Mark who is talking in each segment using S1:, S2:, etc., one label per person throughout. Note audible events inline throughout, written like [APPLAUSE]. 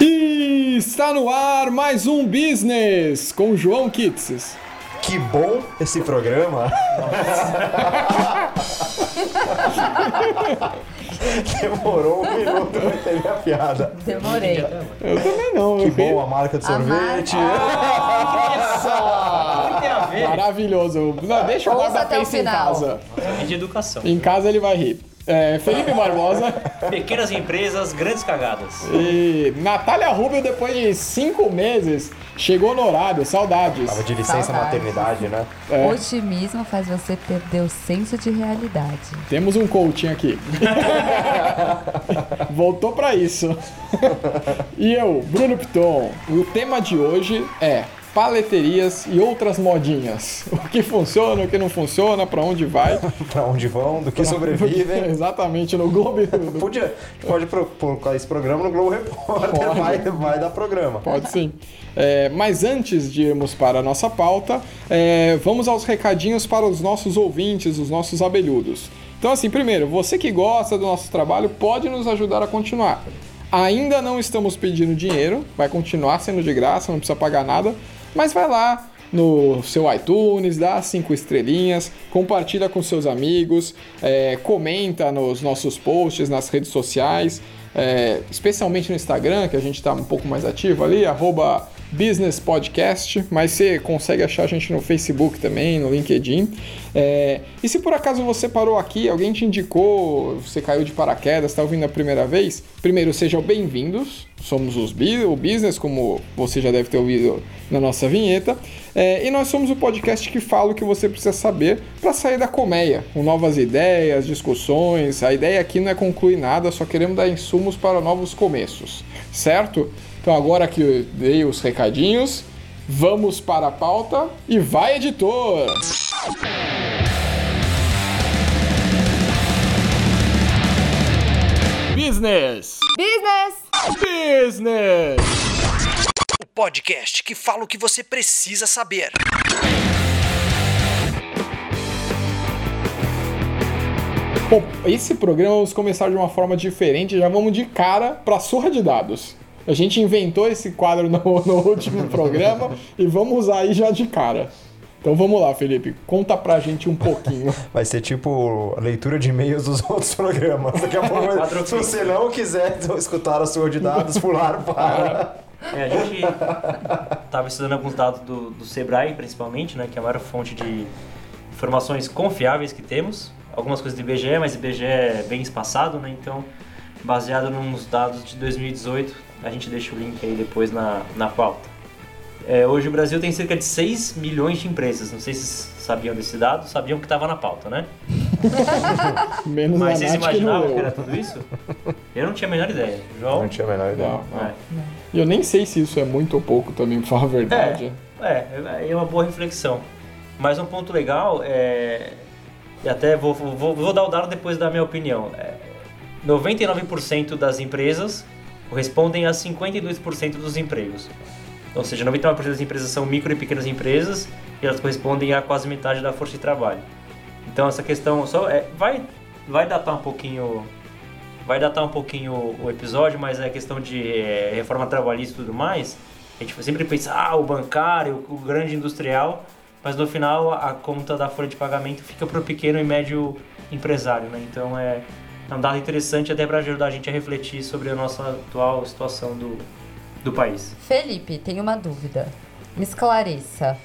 S1: E está no ar mais um Business com João Kitses.
S2: Que bom esse programa. Demorou um minuto pra entender a piada.
S3: Demorei.
S1: Eu também não.
S2: Que bom a marca de
S3: A
S2: sorvete.
S4: O que tem a ver?
S1: Maravilhoso. Não, deixa o
S3: Ouça
S1: guarda
S3: até o
S1: pensa em
S3: final.
S1: casa.
S4: É de educação.
S1: Em casa ele vai rir. É, Felipe Barbosa
S4: Pequenas empresas, grandes cagadas.
S1: e Natália Rubio, depois de cinco meses, chegou no horário. Saudades.
S2: Tava de licença
S3: Saudades.
S2: maternidade, né?
S1: É.
S3: Otimismo faz você perder o senso de realidade.
S1: Temos um coaching aqui. [LAUGHS] Voltou pra isso. e eu, Bruno Piton. O tema de hoje é paleterias e outras modinhas. [LAUGHS] O que funciona, o que não funciona, pra onde vai. [LAUGHS]
S2: Pra onde vão, do que sobrevivem. [LAUGHS]
S1: Exatamente, no Globo.
S2: Podia, a gente pode colocar esse programa no Globo Repórter,
S1: Pode.
S2: vai, vai dar programa.
S1: Pode sim. É, mas antes de irmos para a nossa pauta, é, vamos aos recadinhos para os nossos ouvintes, os nossos abelhudos. Então, assim, primeiro, você que gosta do nosso trabalho pode nos ajudar a continuar. Ainda não estamos pedindo dinheiro, vai continuar sendo de graça, não precisa pagar nada, mas vai lá no seu iTunes, dá cinco estrelinhas, compartilha com seus amigos, é, comenta nos nossos posts nas redes sociais, é, especialmente no Instagram, que a gente está um pouco mais ativo ali, arroba Business Podcast, mas você consegue achar a gente no Facebook também, no LinkedIn. É, e se por acaso você parou aqui, alguém te indicou, você caiu de paraquedas, está ouvindo a primeira vez, primeiro sejam bem-vindos. Somos os o Business, como você já deve ter ouvido na nossa vinheta. É, e nós somos o podcast que fala o que você precisa saber para sair da colmeia, com novas ideias, discussões. A ideia aqui não é concluir nada, só queremos dar insumos para novos começos, certo? Então agora que eu dei os recadinhos, vamos para a pauta e vai, editor! Business!
S3: Business!
S1: Business!
S5: O podcast que fala o que você precisa saber.
S1: Bom, esse programa vamos começar de uma forma diferente, já vamos de cara para surra de dados. A gente inventou esse quadro no, no último [LAUGHS] programa e vamos usar aí já de cara. Então vamos lá, Felipe, conta pra gente um pouquinho. [LAUGHS]
S2: Vai ser tipo a leitura de e-mails dos outros programas. Daqui a pouco, [LAUGHS] se você não quiser escutar a sua de dados, pular para.
S4: É, a gente estava estudando alguns dados do, do Sebrae, principalmente, né, que é a maior fonte de informações confiáveis que temos. Algumas coisas do IBGE, mas IBGE é bem espaçado, né? Então, baseado nos dados de 2018, a gente deixa o link aí depois na, na pauta. É, hoje o Brasil tem cerca de 6 milhões de empresas. Não sei se vocês sabiam desse dado, sabiam que estava na pauta, né? [LAUGHS]
S1: Menos
S4: Mas
S1: a
S4: vocês
S1: que
S4: imaginavam que
S1: leu.
S4: era tudo isso? Eu não tinha a menor ideia. João?
S2: Não tinha a menor ideia.
S1: Não, não.
S4: É.
S1: E eu nem sei se isso é muito ou pouco também, pra falar a verdade.
S4: É, é uma boa reflexão. Mas um ponto legal é. E até vou, vou, vou dar o dado depois da minha opinião. É, 99% das empresas correspondem a 52% dos empregos. Ou seja, 99% das empresas são micro e pequenas empresas e elas correspondem a quase metade da força de trabalho. Então essa questão só é, vai vai datar um pouquinho vai datar um pouquinho o episódio, mas é questão de é, reforma trabalhista e tudo mais. A gente sempre pensa, ah, o bancário, o grande industrial, mas no final a conta da folha de pagamento fica para o pequeno e médio empresário, né? Então é, é um dado interessante até para ajudar a gente a refletir sobre a nossa atual situação do, do país.
S3: Felipe, tenho uma dúvida. Me esclareça.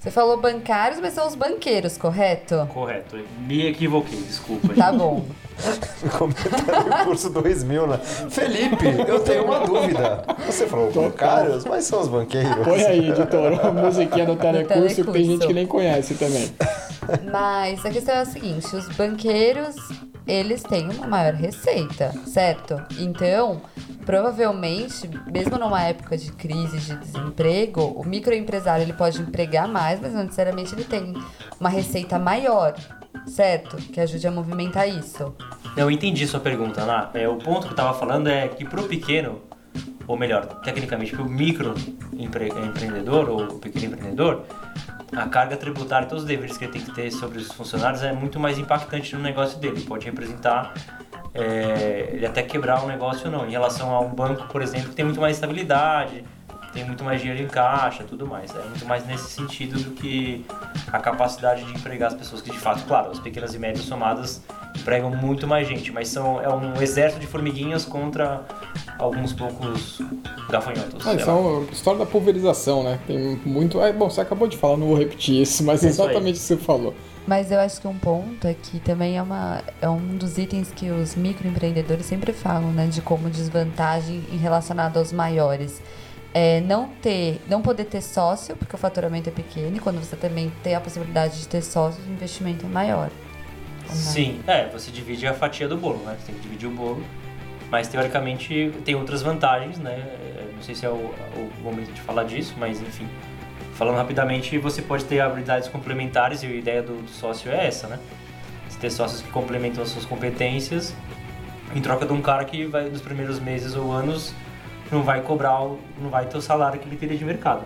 S3: Você falou bancários, mas são os banqueiros, correto?
S4: Correto, me equivoquei, desculpa.
S3: Tá bom. [LAUGHS]
S2: Comentando o curso 2000, né? Felipe, eu tenho uma dúvida. Você falou bancários? Mas são os banqueiros.
S1: Põe aí, editor, a musiquinha do [LAUGHS] telecurso, que tem
S3: telecurso.
S1: gente que nem conhece também.
S3: Mas a questão é a seguinte: os banqueiros eles têm uma maior receita, certo? Então, provavelmente, mesmo numa época de crise de desemprego, o microempresário ele pode empregar mais, mas não necessariamente ele tem uma receita maior, certo? Que ajude a movimentar isso.
S4: Eu entendi sua pergunta, Ana. É, o ponto que eu estava falando é que para o pequeno, ou melhor, tecnicamente para o ou pequeno empreendedor, a carga tributária todos os deveres que ele tem que ter sobre os funcionários é muito mais impactante no negócio dele. Pode representar é, ele até quebrar um negócio ou não. Em relação a um banco, por exemplo, que tem muito mais estabilidade, tem muito mais dinheiro em caixa tudo mais. É muito mais nesse sentido do que a capacidade de empregar as pessoas que de fato, claro, as pequenas e médias somadas empregam muito mais gente, mas são, é um exército de formiguinhas contra alguns poucos gafanhotos.
S1: Ah,
S4: sei
S1: isso é uma história da pulverização, né? Tem muito. É, bom, você acabou de falar, não vou repetir isso, mas
S4: É isso aí.
S1: exatamente o que você falou.
S3: Mas eu acho que um ponto é que também é, uma, é um dos itens que os microempreendedores sempre falam, né? De como desvantagem em relacionado aos maiores. É não ter, não poder ter sócio, porque o faturamento é pequeno, e quando você também tem a possibilidade de ter sócio, o investimento é maior. Não?
S4: Sim, é, você divide a fatia do bolo, né? Você tem que dividir o bolo. Mas teoricamente tem outras vantagens, né? É, Não sei se é o, o momento de falar disso, mas enfim. Falando rapidamente, você pode ter habilidades complementares e a ideia do, do sócio é essa, né? Você ter sócios que complementam as suas competências em troca de um cara que vai nos primeiros meses ou anos não vai cobrar, não vai ter o salário que ele teria de mercado.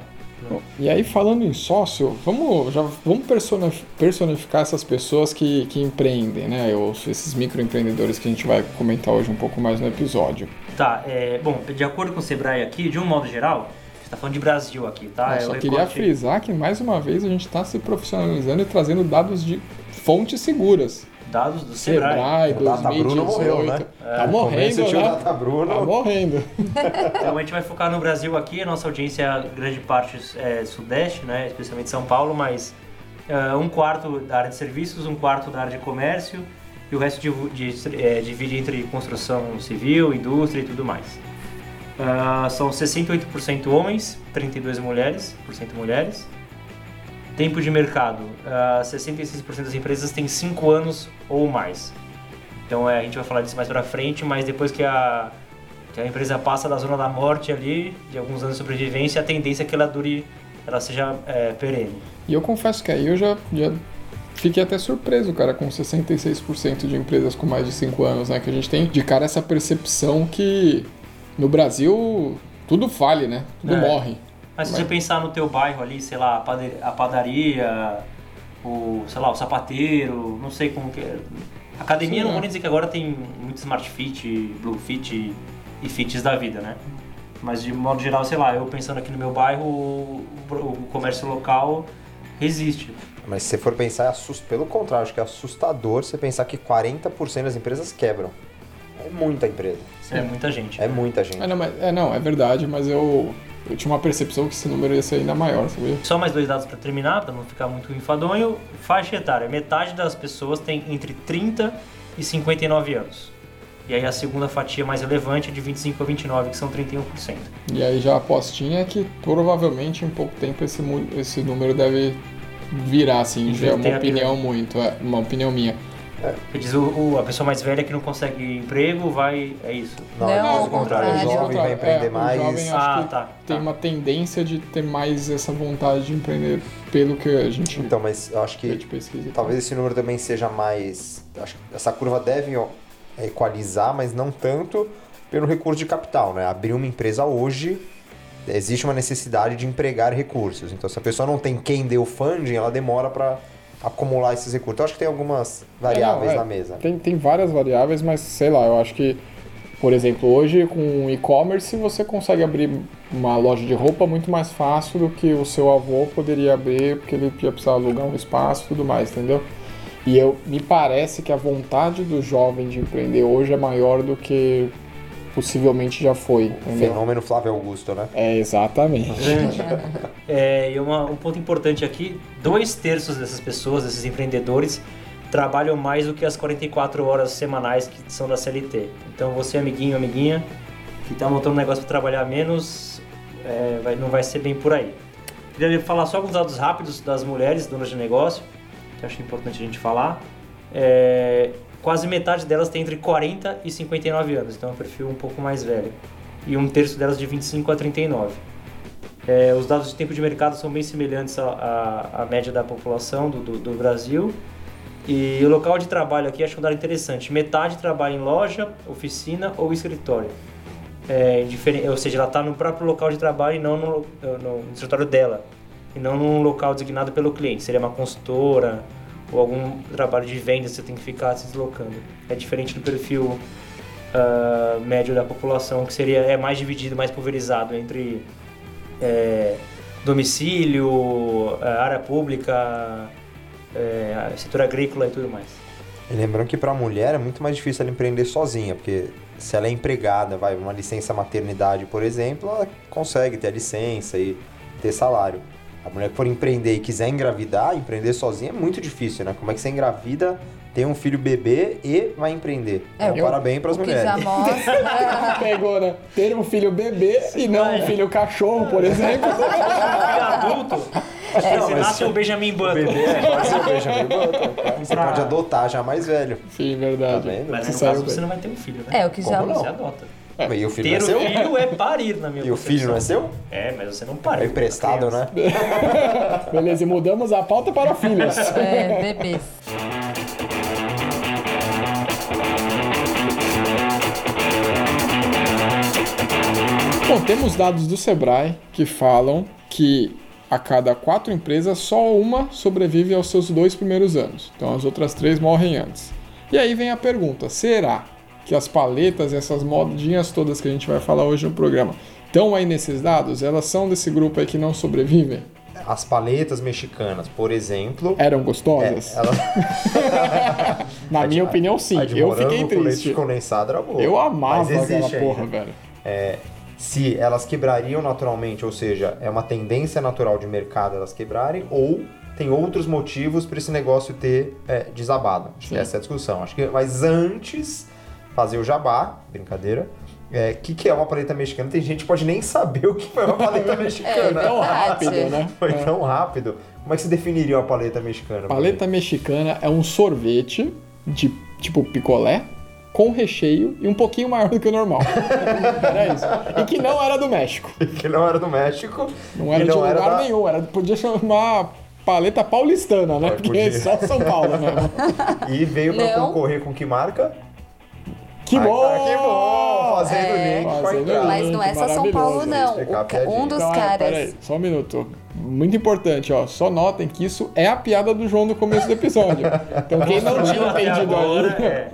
S1: E aí, falando em sócio, vamos, já, vamos personif- personificar essas pessoas que, que empreendem, né? Os, esses microempreendedores que a gente vai comentar hoje um pouco mais no episódio.
S4: Tá, é, bom, de acordo com o Sebrae aqui, de um modo geral, tá falando de Brasil aqui, tá?
S1: Eu
S4: É
S1: só queria
S4: recorte-
S1: frisar que, mais uma vez, a gente está se profissionalizando e trazendo dados de fontes seguras.
S4: Dados do Sebrae.
S1: Sebrae,
S2: O Data
S1: 2018.
S2: Bruno morreu, né?
S1: Tá morrendo, né?
S2: Data Bruno.
S1: Tá morrendo. [LAUGHS]
S4: Então a gente vai focar no Brasil aqui, a nossa audiência é grande parte é sudeste, né, especialmente São Paulo, mas é, um quarto da área de serviços, um quarto da área de comércio e o resto divu- de- é, divide entre construção civil, indústria e tudo mais. Ah, são 68% homens, 32% mulheres, por cento mulheres. Tempo de mercado, ah, 66% das empresas têm 5 anos ou mais. Então é, a gente vai falar disso mais pra frente, mas depois que a, que a empresa passa da zona da morte ali, de alguns anos de sobrevivência, a tendência é que ela dure, ela seja é, perene.
S1: E eu confesso que aí eu já, já fiquei até surpreso, cara, com 66% de empresas com mais de 5 anos, né? Que a gente tem de cara essa percepção que no Brasil tudo fale, né? Tudo
S4: É.
S1: morre.
S4: Mas se você pensar no teu bairro ali, sei lá, a padaria, o, sei lá, o sapateiro, não sei como que é. Academia,
S1: Sim,
S4: não
S1: é.
S4: vou nem dizer que agora tem muito Smart Fit, Blue Fit e Fits da vida, né? Mas de modo geral, sei lá, eu pensando aqui no meu bairro, o, o comércio local resiste.
S2: Mas se você for pensar, é assust... pelo contrário, acho que é assustador você pensar que 40% das empresas quebram. É muita empresa.
S4: É muita gente.
S2: É muita gente.
S1: É não, mas, é, não, é verdade, mas eu, eu tinha uma percepção que esse número ia ser ainda maior, sabia?
S4: Só mais dois dados para terminar, para não ficar muito enfadonho. Faixa etária: metade das pessoas tem entre 30 e 59 anos. E aí a segunda fatia mais relevante é de 25 a 29, que são 31%.
S1: E aí já a apostinha é que provavelmente em pouco tempo esse, esse número deve virar, assim, já é uma opinião muito, é uma opinião minha.
S4: Quer dizer, o, o- a pessoa mais velha que não consegue emprego vai. É isso.
S2: Não,
S3: Não,
S2: é pelo contrário. O
S3: contrário.
S2: jovem vai empreender
S1: É, o
S2: mais.
S1: jovem acho
S4: Ah,
S1: que
S4: tá,
S1: tem
S4: tá.
S1: uma tendência de ter mais essa vontade de empreender pelo que a gente
S2: Então, mas eu acho que
S1: pesquisa.
S2: talvez esse número também seja mais. Acho que essa curva deve ó, equalizar, mas não tanto pelo recurso de capital, né? Abrir uma empresa hoje, existe uma necessidade de empregar recursos. Então, se a pessoa não tem quem dê o funding, ela demora para acumular esses recursos. Então, acho que tem algumas variáveis
S1: É, não, é,
S2: na mesa.
S1: Tem, tem várias variáveis, mas sei lá, eu acho que, por exemplo, hoje com e-commerce você consegue abrir uma loja de roupa muito mais fácil do que o seu avô poderia abrir, porque ele ia precisar alugar um espaço e tudo mais, entendeu? E eu, me parece que a vontade do jovem de empreender hoje é maior do que possivelmente já foi, entendeu?
S2: Fenômeno Flávio Augusto, né?
S1: É, exatamente. [LAUGHS]
S4: É, e uma- um ponto importante aqui: dois terços dessas pessoas, desses empreendedores, trabalham mais do que as 44 horas semanais que são da CLT. Então, você, amiguinho, amiguinha, que está montando um negócio para trabalhar menos, é, vai- não vai ser bem por aí. Queria falar só alguns dados rápidos das mulheres donas de negócio, que acho importante a gente falar. É, quase metade delas tem entre 40 e 59 anos, então é um perfil um pouco mais velho. E um terço delas de 25 a 39. É, os dados de tempo de mercado são bem semelhantes à, média da população do, do, do Brasil. E o local de trabalho aqui acho um dado interessante. Metade trabalha em loja, oficina ou escritório. É, ou seja, ela está no próprio local de trabalho e não no, no- no escritório dela. E não num local designado pelo cliente. Seria uma consultora ou algum trabalho de venda você tem que ficar se deslocando. É diferente do perfil ah, médio da população, que seria é mais dividido, mais pulverizado entre é, domicílio, eh, área pública, é, setor agrícola e tudo mais.
S2: E lembrando que para a mulher é muito mais difícil ela empreender sozinha, porque se ela é empregada, vai uma licença maternidade, por exemplo, ela consegue ter a licença e ter salário. A mulher que for empreender e quiser engravidar, empreender sozinha é muito difícil, né? Como é que você engravida, tem um filho bebê e vai empreender?
S3: É,
S2: então,
S3: eu-
S2: parabéns para as mulheres.
S3: já mostra. [LAUGHS]
S1: Pegou, né? Ter um filho bebê e não um filho cachorro, por exemplo. [LAUGHS]
S4: Filho adulto, você nasce um Benjamin Button.
S2: Bebê, é, pode ser o Benjamin Button. Você pode adotar já mais velho.
S1: Sim, verdade.
S2: Tá vendo?
S4: Mas no caso você não vai ter um filho, né?
S3: É, o que já
S2: Como não?
S4: Você adota.
S2: E o filho
S4: Ter
S2: não é
S4: o
S2: seu?
S4: filho é parir, na minha
S2: E o filho não é seu?
S4: É, mas você não para.
S2: É emprestado, né? [LAUGHS]
S1: Beleza, e mudamos a pauta para filhos. [LAUGHS]
S3: É, bebês.
S1: Bom, temos dados do Sebrae que falam que a cada quatro empresas, só uma sobrevive aos seus dois primeiros anos. Então as outras três morrem antes. E aí vem a pergunta: será que as paletas e essas modinhas todas que a gente vai falar hoje no programa estão aí nesses dados? Elas são desse grupo aí que não sobrevivem?
S2: As paletas mexicanas, por exemplo.
S1: Eram
S2: é,
S1: gostosas?
S2: elas, [LAUGHS]
S1: Na minha opinião, sim.
S2: a de
S1: Eu fiquei
S2: com leite
S1: triste.
S2: condensado era boa.
S1: Eu amava aquela porra,
S2: ainda.
S1: velho.
S2: É, se elas quebrariam naturalmente, ou seja, é uma tendência natural de mercado elas quebrarem, ou tem outros motivos para esse negócio ter é, desabado. Acho que
S1: Sim.
S2: essa é a discussão. Acho que, mas antes, fazer o jabá, brincadeira. O é, que, que é uma paleta mexicana? Tem gente que pode nem saber o que foi uma paleta mexicana.
S1: Tão
S3: verdade. [LAUGHS]
S1: rápido, né?
S2: Foi
S1: É.
S2: tão rápido. Como é que você definiria uma paleta mexicana?
S1: Paleta mexicana é um sorvete de tipo picolé com recheio e um pouquinho maior do que o normal. [LAUGHS] era isso. E que não era do México.
S2: Que não era do México.
S1: Não era
S2: e
S1: de
S2: não era
S1: lugar
S2: da-
S1: nenhum. Era, podia chamar paleta paulistana, né?
S2: É,
S1: Porque
S2: podia.
S1: é só São Paulo mesmo.
S2: E veio pra
S3: Não.
S2: concorrer com que marca?
S1: Que
S2: Ai,
S1: bom!
S2: que bom! Fazendo
S3: É.
S2: link com a
S1: Fazendo.
S3: Mas não é só São Paulo, não. O um dos
S1: Então, é,
S3: caras.
S1: peraí, só um minuto. Muito importante, ó. Só notem que isso é a piada do João do começo do episódio. Então quem não tinha entendido
S4: agora,
S1: aí,
S4: é.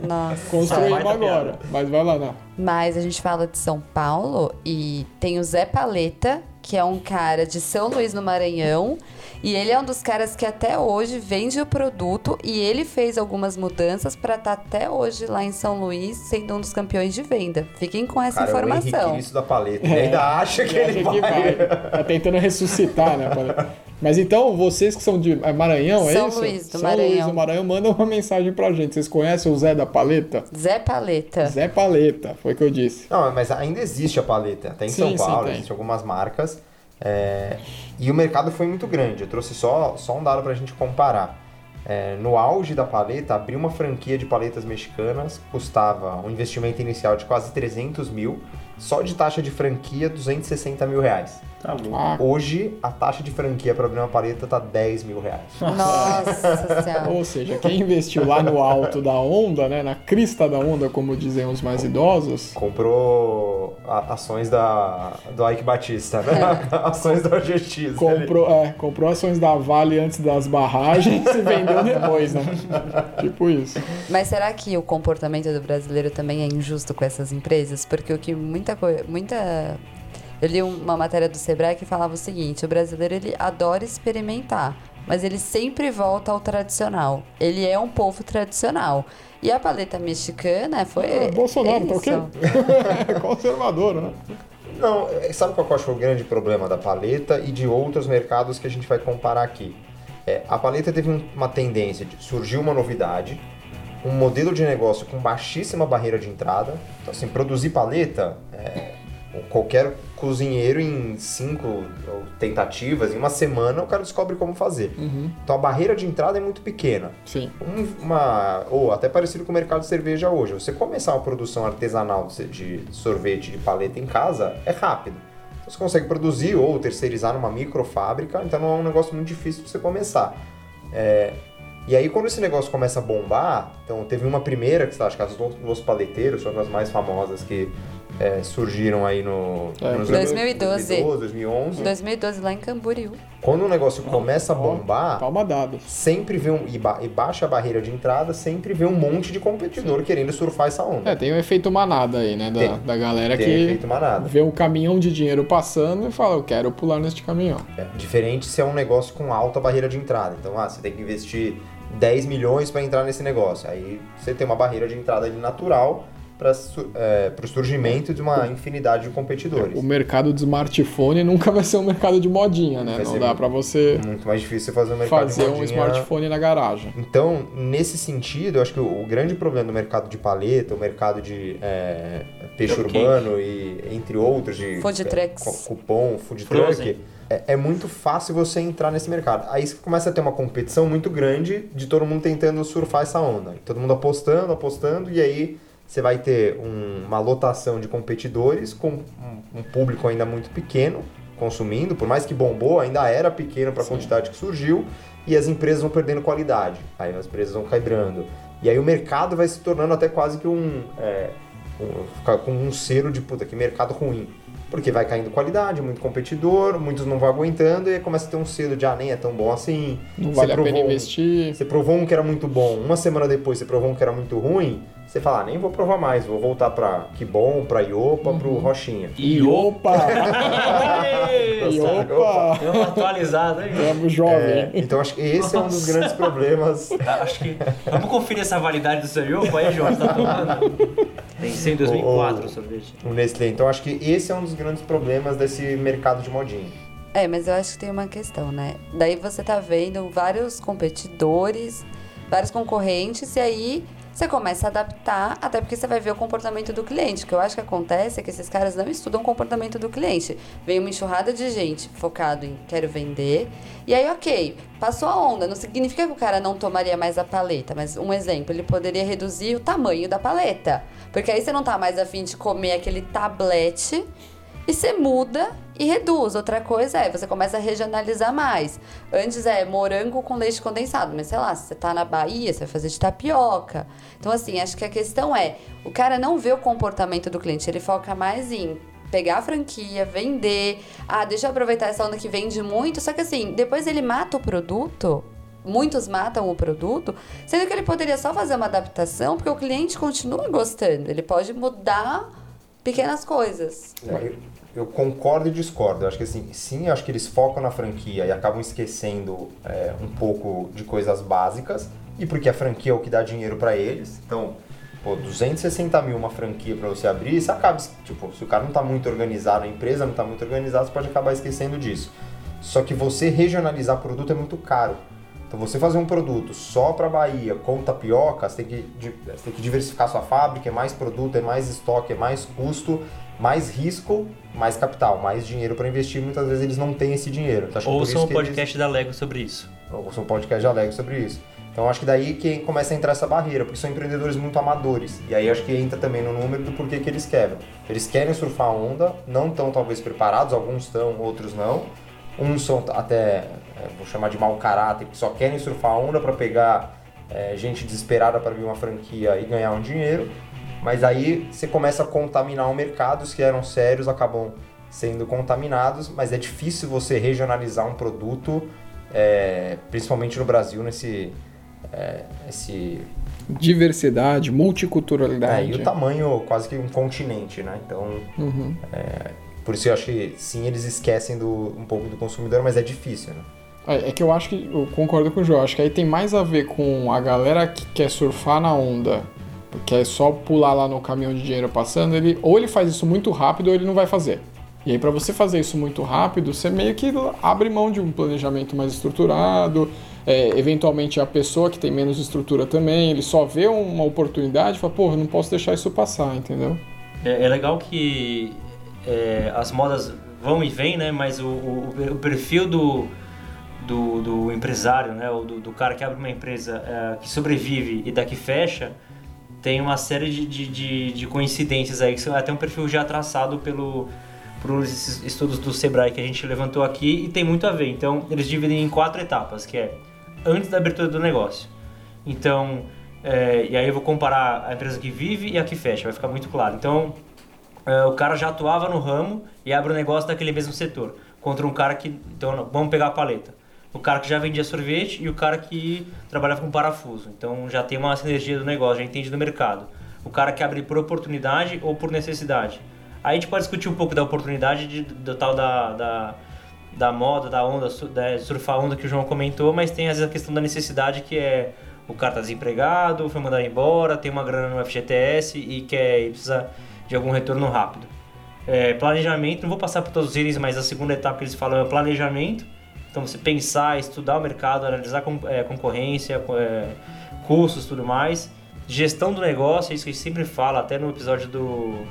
S1: Construímos agora.
S4: piada.
S1: Mas vai lá, não.
S3: Mas a gente fala de São Paulo e tem o Zé Paleta, que é um cara de São Luís no Maranhão. E ele é um dos caras que até hoje vende o produto e ele fez algumas mudanças para estar até hoje lá em São Luís sendo um dos campeões de venda. Fiquem com essa
S2: Cara, é o
S3: informação.
S2: Da paleta. Ele ainda acha que ele
S1: Acha
S2: vai.
S1: Tá tentando ressuscitar, né? paleta? Mas então, vocês que são de é Maranhão, é
S3: São
S1: isso?
S3: Luís do
S1: São Luís
S3: Maranhão.
S1: do Maranhão, mandam uma mensagem pra gente. Vocês conhecem o Zé da Paleta?
S3: Zé Paleta.
S1: Zé Paleta, foi o que eu disse.
S2: Não, mas ainda existe a paleta. Até em
S1: Sim,
S2: São
S1: sim,
S2: Paulo,
S1: tem.
S2: existem algumas marcas. É, E o mercado foi muito grande. Eu trouxe só, só um dado pra gente comparar. É, no auge da paleta, abrir uma franquia de paletas mexicanas custava um investimento inicial de quase 300 mil. Só de taxa de franquia, 260 mil reais.
S4: Tá louco.
S1: Ah,
S2: Hoje, a taxa de franquia para abrir uma paleta tá 10 mil reais.
S3: Nossa [LAUGHS] senhora.
S1: ou seja, quem investiu lá no alto da onda, né? Na crista da onda, como dizem os mais idosos,
S2: Comprou ações da, do Ike Batista, né? [LAUGHS] ações da OGX.
S1: comprou, é, comprou ações da Vale antes das barragens e vendeu depois, né? [LAUGHS] tipo isso.
S3: Mas será que o comportamento do brasileiro também é injusto com essas empresas? Porque o que muita coisa. Muita. Eu li uma matéria do Sebrae que falava o seguinte: o brasileiro ele adora experimentar, mas ele sempre volta ao tradicional. Ele é um povo tradicional. E a paleta mexicana foi.
S1: É, Bolsonaro, tá ok?
S3: isso. [LAUGHS]
S1: Conservador, né?
S2: Não, é, sabe qual que eu acho que é o grande problema da paleta e de outros mercados que a gente vai comparar aqui? É, a paleta teve um- uma tendência de surgir uma novidade, um modelo de negócio com baixíssima barreira de entrada. Então, assim, produzir paleta, é, qualquer cozinheiro em cinco tentativas, em uma semana, o cara descobre como fazer. Então a barreira de entrada é muito pequena.
S1: Sim.
S2: Um- uma ou até parecido com o mercado de cerveja hoje. Você começar uma produção artesanal de sorvete de paleta em casa é rápido. Então, Você consegue produzir ou terceirizar numa microfábrica, então não é um negócio muito difícil de você começar. É, e aí quando esse negócio começa a bombar, então teve uma primeira que acho que as Los Paleteiros são as mais famosas que é, surgiram aí no
S1: É,
S2: nos
S3: 2012.
S2: 2012, 2011.
S3: 2012 lá em Camboriú.
S2: Quando o negócio começa a
S1: Ó,
S2: bombar,
S1: Palma dada.
S2: sempre vê um. E, ba- e baixa a barreira de entrada, sempre vê um monte de competidor querendo surfar essa onda.
S1: É, tem o efeito manada aí, né? Da,
S2: Tem.
S1: da galera
S2: Tem
S1: que
S2: efeito manada.
S1: vê um caminhão de dinheiro passando e fala, eu quero pular neste caminhão.
S2: É, diferente se é um negócio com alta barreira de entrada. Então, ah, você tem que investir 10 milhões para entrar nesse negócio. Aí você tem uma barreira de entrada ali natural para o surgimento de uma infinidade de competidores.
S1: O mercado de smartphone nunca vai ser um mercado de modinha, né?
S2: Vai
S1: Não dá pra você
S2: Muito mais difícil fazer um mercado de
S1: fazer um
S2: modinha.
S1: smartphone na garagem.
S2: Então, nesse sentido, eu acho que o, o grande problema do mercado de paleta, o mercado de é, peixe
S4: Cupcake.
S2: urbano e entre outros, de
S3: Food
S2: é, cupom, food
S4: Frozen.
S2: truck, é, é muito fácil você entrar nesse mercado. Aí você começa a ter uma competição muito grande de todo mundo tentando surfar essa onda. Todo mundo apostando, apostando, e aí você vai ter um- uma lotação de competidores com um, um público ainda muito pequeno consumindo, por mais que bombou, ainda era pequeno para a quantidade que surgiu, e as empresas vão perdendo qualidade. Aí as empresas vão quebrando. E aí o mercado vai se tornando até quase que um. É, um ficar com um selo de puta, que mercado ruim. Porque vai caindo qualidade, muito competidor, muitos não vão aguentando e aí começa a ter um selo de ah, nem é tão bom assim.
S1: Não
S2: Você
S1: vale a pena
S2: provou um-
S1: investir.
S2: Você provou um que era muito bom, uma semana depois você provou um que era muito ruim, você fala, ah, nem vou provar mais, vou voltar pra Que Bom, pra Iopa, pro
S1: Uhum.
S2: Rochinha.
S1: E opa! e
S4: Ei,
S1: opa!
S4: Deu uma atualizada aí.
S1: Vamos jovem.
S2: É, então acho que esse é um dos grandes problemas. [LAUGHS]
S4: Tá, Acho que. Vamos conferir essa validade do seu Iopa aí, João. Tá tomando? Venceu em 2004
S2: Ô, ô.
S4: o sorvete.
S2: O Nestlé. Então acho que esse é um dos grandes problemas desse mercado de modinha.
S3: É, mas eu acho que tem uma questão, né? Daí você tá vendo vários competidores, vários concorrentes, e aí você começa a adaptar, até porque você vai ver o comportamento do cliente. O que eu acho que acontece é que esses caras não estudam o comportamento do cliente. Vem uma enxurrada de gente focado em quero vender, e aí, ok, passou a onda. Não significa que o cara não tomaria mais a paleta, mas um exemplo, ele poderia reduzir o tamanho da paleta. Porque aí você não tá mais afim de comer aquele tablete e você muda e reduz. Outra coisa é, você começa a regionalizar mais. Antes é morango com leite condensado, mas sei lá, se você tá na Bahia, você vai fazer de tapioca. Então, assim, acho que a questão é, o cara não vê o comportamento do cliente, ele foca mais em pegar a franquia, vender. Ah, deixa eu aproveitar essa onda que vende muito. Só que assim, depois ele mata o produto. Muitos matam o produto, sendo que ele poderia só fazer uma adaptação, porque o cliente continua gostando. Ele pode mudar pequenas coisas.
S2: Eu, eu concordo e discordo. Eu acho que assim, sim, acho que eles focam na franquia e acabam esquecendo é, um pouco de coisas básicas. E porque a franquia é o que dá dinheiro pra eles. Então, pô, 260 mil uma franquia pra você abrir, você acaba, tipo, se o cara não tá muito organizado, a empresa não tá muito organizada, você pode acabar esquecendo disso. Só que você regionalizar produto é muito caro. Então você fazer um produto só para Bahia com tapioca, você tem, que, você tem que diversificar sua fábrica, é mais produto, é mais estoque, é mais custo, mais risco, mais capital, mais dinheiro para investir. Muitas vezes eles não têm esse dinheiro. Então,
S4: Ouçam
S2: que
S4: podcast da Lego sobre isso.
S2: Eles, ouçam um podcast de Alegre sobre isso. Então acho que daí que começa a entrar essa barreira, porque são empreendedores muito amadores. E aí acho que entra também no número do porquê que eles quebram. Eles querem surfar a onda, não estão talvez preparados, alguns estão, outros não. Uns são até, vou chamar de mau caráter, que só querem surfar a onda para pegar é, gente desesperada para abrir uma franquia e ganhar um dinheiro. Mas aí você começa a contaminar o mercado, os que eram sérios acabam sendo contaminados, mas é difícil você regionalizar um produto, é, principalmente no Brasil, nesse é, esse,
S1: Diversidade,
S2: é,
S1: multiculturalidade.
S2: e o tamanho quase que um continente, né? Então,
S1: Uhum.
S2: por isso eu acho que sim, eles esquecem do, um pouco do consumidor, mas é difícil, né?
S1: É, é que eu acho que, eu concordo com o João, acho que aí tem mais a ver com a galera que quer surfar na onda, porque é só pular lá no caminhão de dinheiro passando, ele ou ele faz isso muito rápido ou ele não vai fazer. E aí pra você fazer isso muito rápido, você meio que abre mão de um planejamento mais estruturado, é, eventualmente a pessoa que tem menos estrutura também, ele só vê uma oportunidade e fala, porra, não posso deixar isso passar, entendeu?
S4: É, é legal que é, as modas vão e vêm, né? Mas o, o, o perfil do, do, do empresário, né? Ou do, do cara que abre uma empresa é, que sobrevive e daqui fecha, tem uma série de, de, de, de coincidências aí, que são até um perfil já traçado pelo esses estudos do Sebrae que a gente levantou aqui e tem muito a ver. Então, eles dividem em quatro etapas, que é antes da abertura do negócio. Então, é, e aí eu vou comparar a empresa que vive e a que fecha, vai ficar muito claro. Então, é, o cara já atuava no ramo e abre um negócio daquele mesmo setor. Contra um cara que. Então, vamos pegar a paleta. O cara que já vendia sorvete e o cara que trabalhava com parafuso. Então já tem uma sinergia do negócio, já entende do mercado. O cara que abre por oportunidade ou por necessidade. Aí a gente pode discutir um pouco da oportunidade de, do tal da, da, da moda, da onda, da surfar onda que o João comentou, mas tem às vezes a questão da necessidade que é o cara tá desempregado, foi mandado embora, tem uma grana no FGTS e quer e precisa de algum retorno rápido. É, planejamento, não vou passar por todos eles, mas a segunda etapa que eles falam é planejamento. Então você pensar, estudar o mercado, analisar é, concorrência, é, custos tudo mais. Gestão do negócio, isso que a gente sempre fala, até no episódio do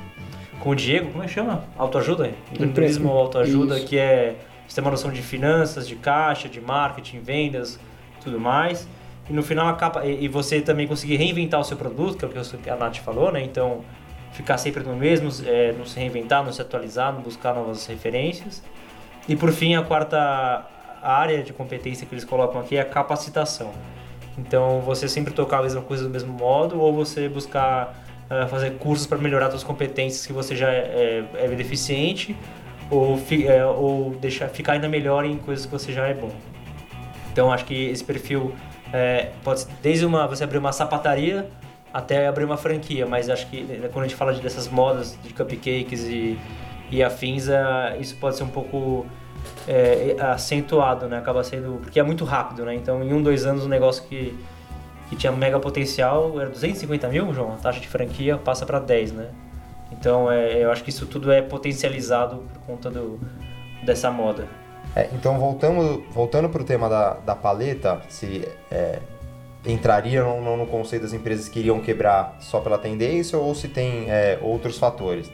S4: com o Diego, como é que chama? Autoajuda? Empreendedorismo autoajuda, que é você tem uma noção de finanças, de caixa, de marketing, vendas, tudo mais. E no final acaba e você também conseguir reinventar o seu produto, que é o que a Nath falou, né? Então ficar sempre no mesmo, é, não se reinventar, não se atualizar, não buscar novas referências. E por fim, a quarta área de competência que eles colocam aqui é a capacitação. Então, você sempre tocar a mesma coisa do mesmo modo ou você buscar uh, fazer cursos para melhorar suas competências que você já é, é, é deficiente ou, é, ou deixar, ficar ainda melhor em coisas que você já é bom. Então, acho que esse perfil é, pode desde uma você abrir uma sapataria até abrir uma franquia, mas acho que né, quando a gente fala de dessas modas de cupcakes e, e afins, isso pode ser um pouco é, acentuado, né? Acaba sendo. Porque é muito rápido, né? Então, em um, dois anos, um negócio que, que tinha mega potencial era 250 mil, João, a taxa de franquia passa para 10, né? Então, é, eu acho que isso tudo é potencializado por conta do, dessa moda.
S2: É, então, voltando, voltando para o tema da, da paleta, se é, entraria no, no, conceito das empresas que iriam quebrar só pela tendência ou se tem é, outros fatores.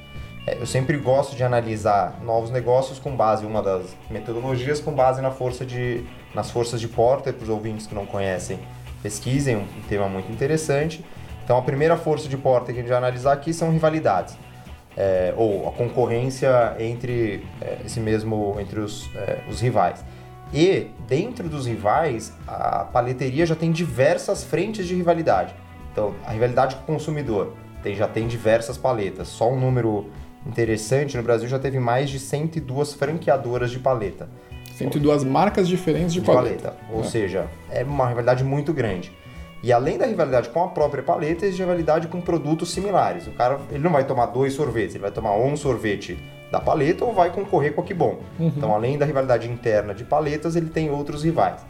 S2: É, eu sempre gosto de analisar novos negócios com base, uma das metodologias, com base na força de, nas forças de Porter, para os ouvintes que não conhecem, pesquisem, um tema muito interessante. Então, a primeira força de Porter que a gente vai analisar aqui são rivalidades. É, ou a concorrência entre é, esse mesmo entre os, é, os rivais. E dentro dos rivais, a paleteria já tem diversas frentes de rivalidade. Então, a rivalidade com o consumidor tem, já tem diversas paletas. Só um número interessante, no Brasil já teve mais de 102 franqueadoras de paleta.
S1: 102 marcas diferentes de, de paleta. paleta.
S2: Ou é. seja, é uma rivalidade muito grande. E além da rivalidade com a própria paleta, existe rivalidade com produtos similares. O cara ele não vai tomar dois sorvetes, ele vai tomar um sorvete da paleta ou vai concorrer com a Que Bom. Uhum. Então, além da rivalidade interna de paletas, ele tem outros rivais.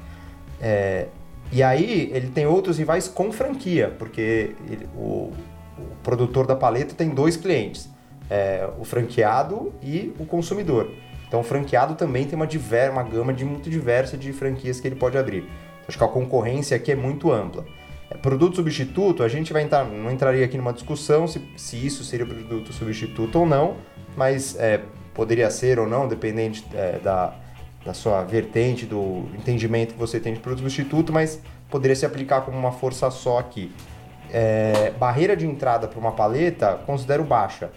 S2: É, e aí, ele tem outros rivais com franquia, porque ele, o, o, produtor da paleta tem dois clientes, é, o franqueado e o consumidor. Então, o franqueado também tem uma, diver, uma gama de muito diversa de franquias que ele pode abrir. Acho que a concorrência aqui é muito ampla. É, produto substituto, a gente vai entrar, não entraria aqui numa discussão se, se isso seria produto substituto ou não, mas é, poderia ser ou não, dependente é, da, da sua vertente, do entendimento que você tem de produto substituto, mas poderia se aplicar como uma força só aqui. É, barreira de entrada para uma paleta, considero baixa,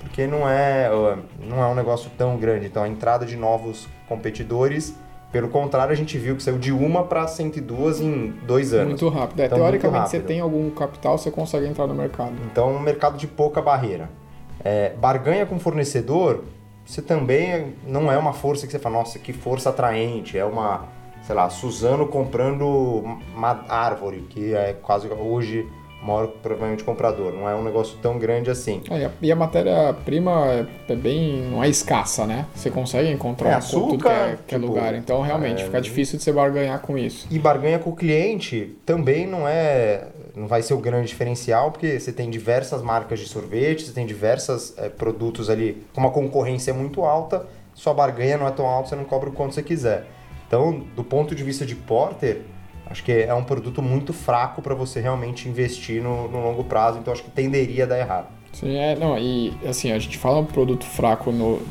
S2: porque não é, não é um negócio tão grande. Então, a entrada de novos competidores, pelo contrário, a gente viu que saiu de uma para 102 em dois anos.
S1: Muito rápido. É, então, teoricamente, rápido. você tem algum capital, você consegue entrar no mercado.
S2: Então, um mercado de pouca barreira. É, barganha com fornecedor, você também não é uma força que você fala, nossa, que força atraente. É uma, sei lá, Suzano comprando uma árvore, que é quase hoje maior provavelmente comprador. Não é um negócio tão grande assim.
S1: É, e a matéria-prima é, é bem. não é escassa, né? Você consegue encontrar
S2: é, açúcar, tudo que
S1: é, que é tipo, lugar. Então realmente é, fica difícil de você barganhar com isso.
S2: E barganha com o cliente também não é não vai ser o grande diferencial, porque você tem diversas marcas de sorvete, você tem diversos é, produtos ali com uma concorrência muito alta, sua barganha não é tão alta, você não cobra o quanto você quiser. Então, do ponto de vista de Porter, acho que é um produto muito fraco para você realmente investir no, no, longo prazo, então acho que tenderia a dar errado.
S1: Sim, é, não, e assim, a gente fala um produto fraco no,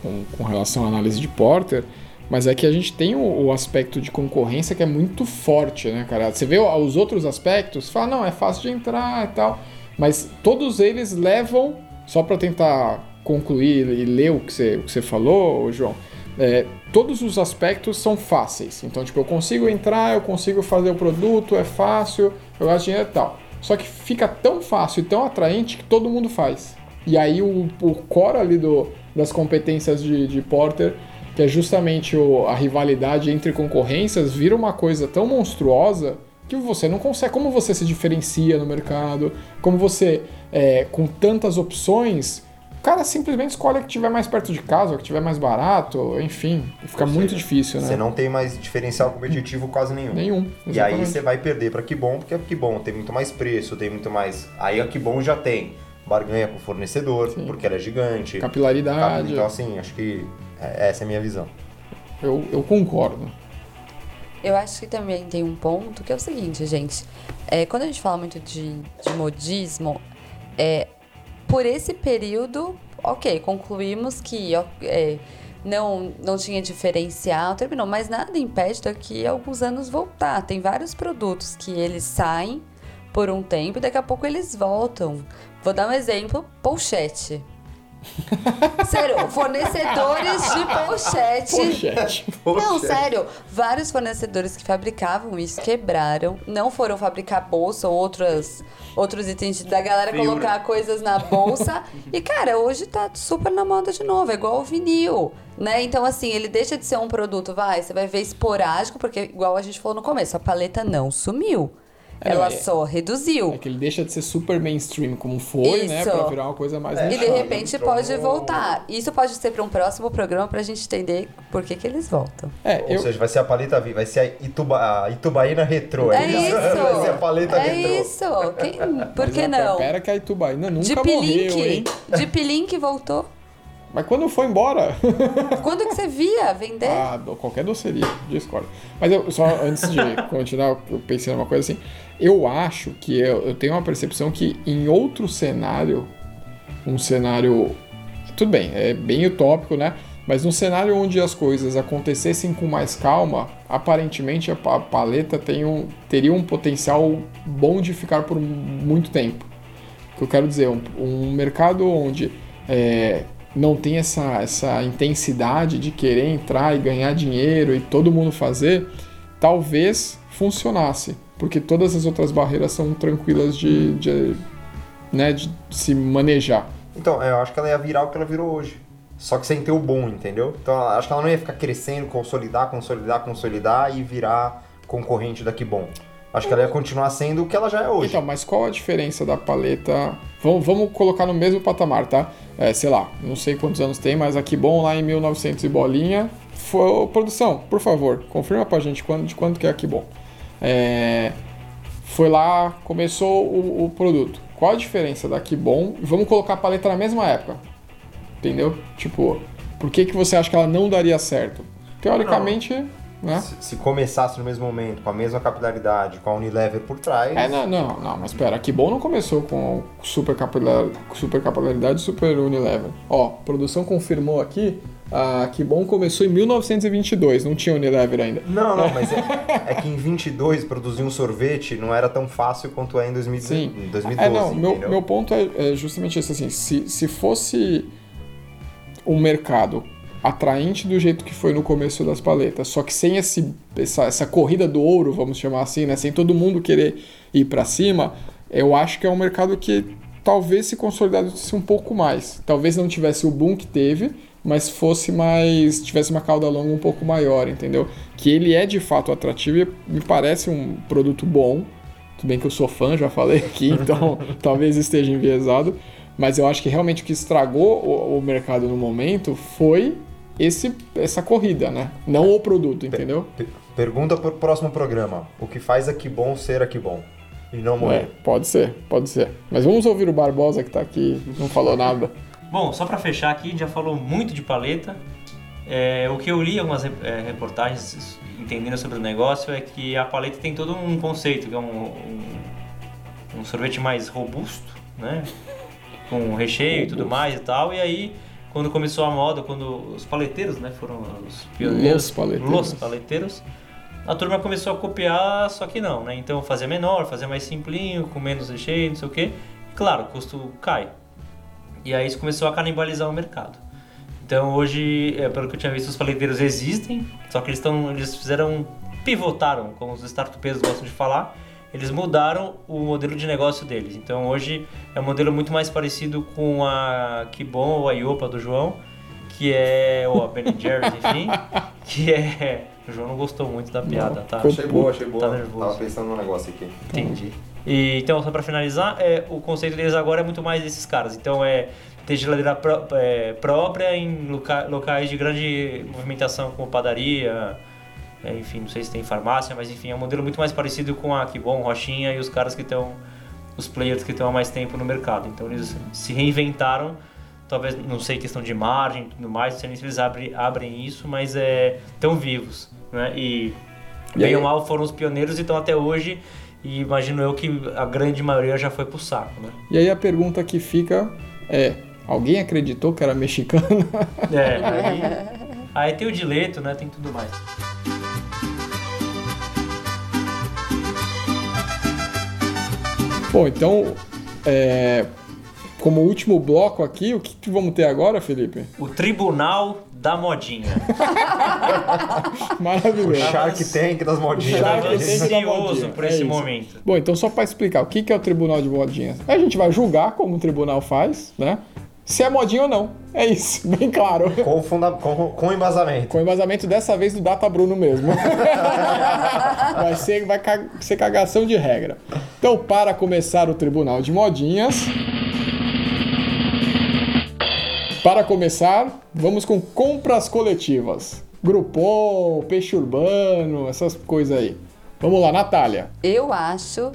S1: com, com relação à análise de Porter, mas é que a gente tem o, o, aspecto de concorrência que é muito forte, né, cara? Você vê os outros aspectos, fala, não, é fácil de entrar e tal. Mas todos eles levam, só para tentar concluir e ler o que você, o que você falou, João, é, todos os aspectos são fáceis. Então, tipo, eu consigo entrar, eu consigo fazer o produto, é fácil, eu gasto dinheiro e tal. Só que fica tão fácil e tão atraente que todo mundo faz. E aí o, o core ali do, das competências de, de Porter, que é justamente o, a rivalidade entre concorrências, vira uma coisa tão monstruosa que você não consegue. Como você se diferencia no mercado, como você, é, com tantas opções, o cara simplesmente escolhe a que tiver mais perto de casa, a que tiver mais barato, enfim. Fica
S2: Ou
S1: muito
S2: seja,
S1: difícil, né?
S2: Você não tem mais diferencial competitivo quase nenhum.
S1: Nenhum.
S2: E aí
S1: exatamente.
S2: você vai perder para Kibon, porque a Kibon tem muito mais preço, tem muito mais. Aí a Kibon já tem barganha com o fornecedor,
S1: Sim.
S2: porque ela é gigante.
S1: Capilaridade.
S2: Então, assim, acho que é- essa é a minha visão.
S1: Eu, eu concordo.
S3: Eu acho que também tem um ponto que é o seguinte, gente. É, quando a gente fala muito de, de modismo, é, por esse período, ok, concluímos que é, não, não tinha diferencial, terminou, mas nada impede daqui a alguns anos voltar. Tem vários produtos que eles saem por um tempo e daqui a pouco eles voltam. Vou dar um exemplo, pochete. Sério, fornecedores de pochete.
S1: Pochete.
S3: Não, sério. Vários fornecedores que fabricavam isso quebraram. Não foram fabricar bolsa ou outras, outros itens da galera colocar coisas na bolsa. e, cara, hoje tá super na moda de novo. É igual o vinil. Né? Então, assim, ele deixa de ser um produto, vai, você vai ver esporádico, porque, igual a gente falou no começo, a paleta não sumiu.
S1: É,
S3: Ela
S1: é-
S3: só reduziu.
S1: É que ele deixa de ser super mainstream como foi, né?
S3: Isso.
S1: Pra virar uma coisa mais
S2: É,
S3: E de repente
S2: entrou
S3: pode voltar. Isso pode ser para um próximo programa pra gente entender por que, que eles voltam.
S1: É,
S2: Ou
S1: eu,
S2: seja, vai ser a paleta viva, vai ser a, Ituba, a Itubaína retrô.
S3: É isso! [LAUGHS]
S2: vai ser a paleta
S3: é
S2: retrô.
S3: isso! Quem- por
S1: mas
S3: que
S1: é,
S3: não?
S1: Pera que a Itubaína nunca
S3: De
S1: morreu, hein?
S3: Pilink. De Pilink voltou.
S1: Mas quando foi embora? [LAUGHS]
S3: Quando que você via vender?
S1: ah, qualquer doceria, discordo. Mas eu, só antes de [LAUGHS] continuar, eu pensei numa coisa assim. Eu acho que eu, eu tenho uma percepção que em outro cenário, um cenário. Tudo bem, é bem utópico, né? Mas num cenário onde as coisas acontecessem com mais calma, aparentemente a pa- paleta tem um, teria um potencial bom de ficar por muito tempo. O que eu quero dizer, um, um mercado onde é, não tem essa, essa intensidade de querer entrar e ganhar dinheiro e todo mundo fazer, talvez funcionasse, porque todas as outras barreiras são tranquilas de, de, né, de se manejar.
S2: Então, eu acho que ela ia virar o que ela virou hoje. Só que sem ter o bom, entendeu? Então, acho que ela não ia ficar crescendo, consolidar, consolidar, consolidar e virar concorrente da Kibon. Acho que ela ia continuar sendo o que ela já é hoje.
S1: Então, mas qual a diferença da paleta? Vamos, vamos colocar no mesmo patamar, tá? É, sei lá, não sei quantos anos tem, mas aqui bom lá em 1900 e bolinha. Foi, produção, por favor, confirma pra gente quando, de quanto que é aqui bom. É, foi lá, começou o, o produto. Qual a diferença da Kibon? Vamos colocar a paleta na mesma época. Entendeu? Tipo, por que, que você acha que ela não daria certo? Teoricamente, né?
S2: Se, se começasse no mesmo momento, com a mesma capilaridade, com a Unilever por trás.
S1: É, não, não, não, mas pera, a Kibon não começou com super, capilar, super capilaridade e super Unilever. Ó, a produção confirmou aqui, a Kibon começou em 1922, não tinha Unilever ainda.
S2: Não, não, mas é, é que em 22 produzir um sorvete não era tão fácil quanto é em 2012.
S1: Sim.
S2: em 2012
S1: É, não, meu, meu ponto é, é justamente esse, assim, se, se fosse um mercado atraente do jeito que foi no começo das paletas, só que sem esse, essa, essa corrida do ouro, vamos chamar assim, né, sem todo mundo querer ir para cima, eu acho que é um mercado que talvez se consolidasse um pouco mais. Talvez não tivesse o boom que teve, mas fosse mais. tivesse uma cauda longa um pouco maior, entendeu? Que ele é de fato atrativo e me parece um produto bom. Tudo bem que eu sou fã, já falei aqui, [LAUGHS] então talvez esteja enviesado. Mas eu acho que realmente o que estragou o, o mercado no momento foi esse, essa corrida, né? Não o produto, entendeu?
S2: Pe- Pergunta pro próximo programa. O que faz a Kibon ser a Kibon? E não
S1: É,
S2: morrer.
S1: pode ser, pode ser. Mas vamos ouvir o Barbosa que tá aqui, não falou nada. [LAUGHS]
S4: Bom, só para fechar aqui, a gente já falou muito de paleta. É, o que eu li algumas é, reportagens entendendo sobre o negócio é que a paleta tem todo um conceito, que é um, um, um sorvete mais robusto, né? Com recheio e tudo mais e tal. E aí, quando começou a moda, quando os paleteiros, né, foram os pioneiros,
S1: Los paleteiros.
S4: los paleteiros, a turma começou a copiar, só que não, né? Então fazer menor, fazer mais simplinho, com menos recheio, não sei o quê. Claro, o custo cai. E aí isso começou a canibalizar o mercado. Então hoje, é, pelo que eu tinha visto, os paleteiros existem, só que eles estão, eles fizeram, pivotaram, como os startupeiros gostam de falar, eles mudaram o modelo de negócio deles. Então hoje é um modelo muito mais parecido com a Kibon ou a Iopa do João, que é. ou a Ben Jerry's, enfim, [LAUGHS] que é. O João não gostou muito da piada, tá?
S2: Achei boa, achei boa.
S4: Tá nervoso.
S2: Tava pensando num negócio aqui.
S4: Entendi. E, então, só para finalizar, é, o conceito deles agora é muito mais desses caras. Então, é ter geladeira pró- é, própria em loca- locais de grande movimentação, como padaria, é, enfim, não sei se tem farmácia, mas enfim, é um modelo muito mais parecido com a Kibon, Rochinha e os caras que estão, os players que estão há mais tempo no mercado. Então, eles se reinventaram. Talvez, não sei, questão de margem e tudo mais, não sei nem se eles abrem, abrem isso, mas é, estão vivos, né? E,
S1: E
S4: bem ou mal foram os pioneiros e estão até hoje. E imagino eu que a grande maioria já foi pro saco, né?
S1: E aí a pergunta que fica é: alguém acreditou que era mexicana?
S4: É, [LAUGHS] aí, aí tem o dileto, né? Tem tudo mais.
S1: Bom, então, é, como último bloco aqui, o que, que vamos ter agora, Felipe?
S4: O Tribunal da Modinha. [LAUGHS]
S1: Maravilhoso.
S2: Shark Tank das modinhas.
S1: O Shark
S4: tava ansioso
S1: modinha,
S4: por
S1: é
S4: esse
S1: isso.
S4: momento.
S1: Bom, então só para explicar, o que que é o Tribunal de Modinhas? A gente vai julgar como o tribunal faz, né? Se é modinha ou não. É isso, [LAUGHS] bem claro.
S2: Com, funda... com, com embasamento.
S1: Com embasamento dessa vez do Data Bruno mesmo. [LAUGHS] vai ser, vai ca- ser cagação de regra. Então, para começar o Tribunal de Modinhas. Para começar, vamos com compras coletivas. Groupon, peixe urbano, essas coisas aí. Vamos lá, Natália.
S3: Eu acho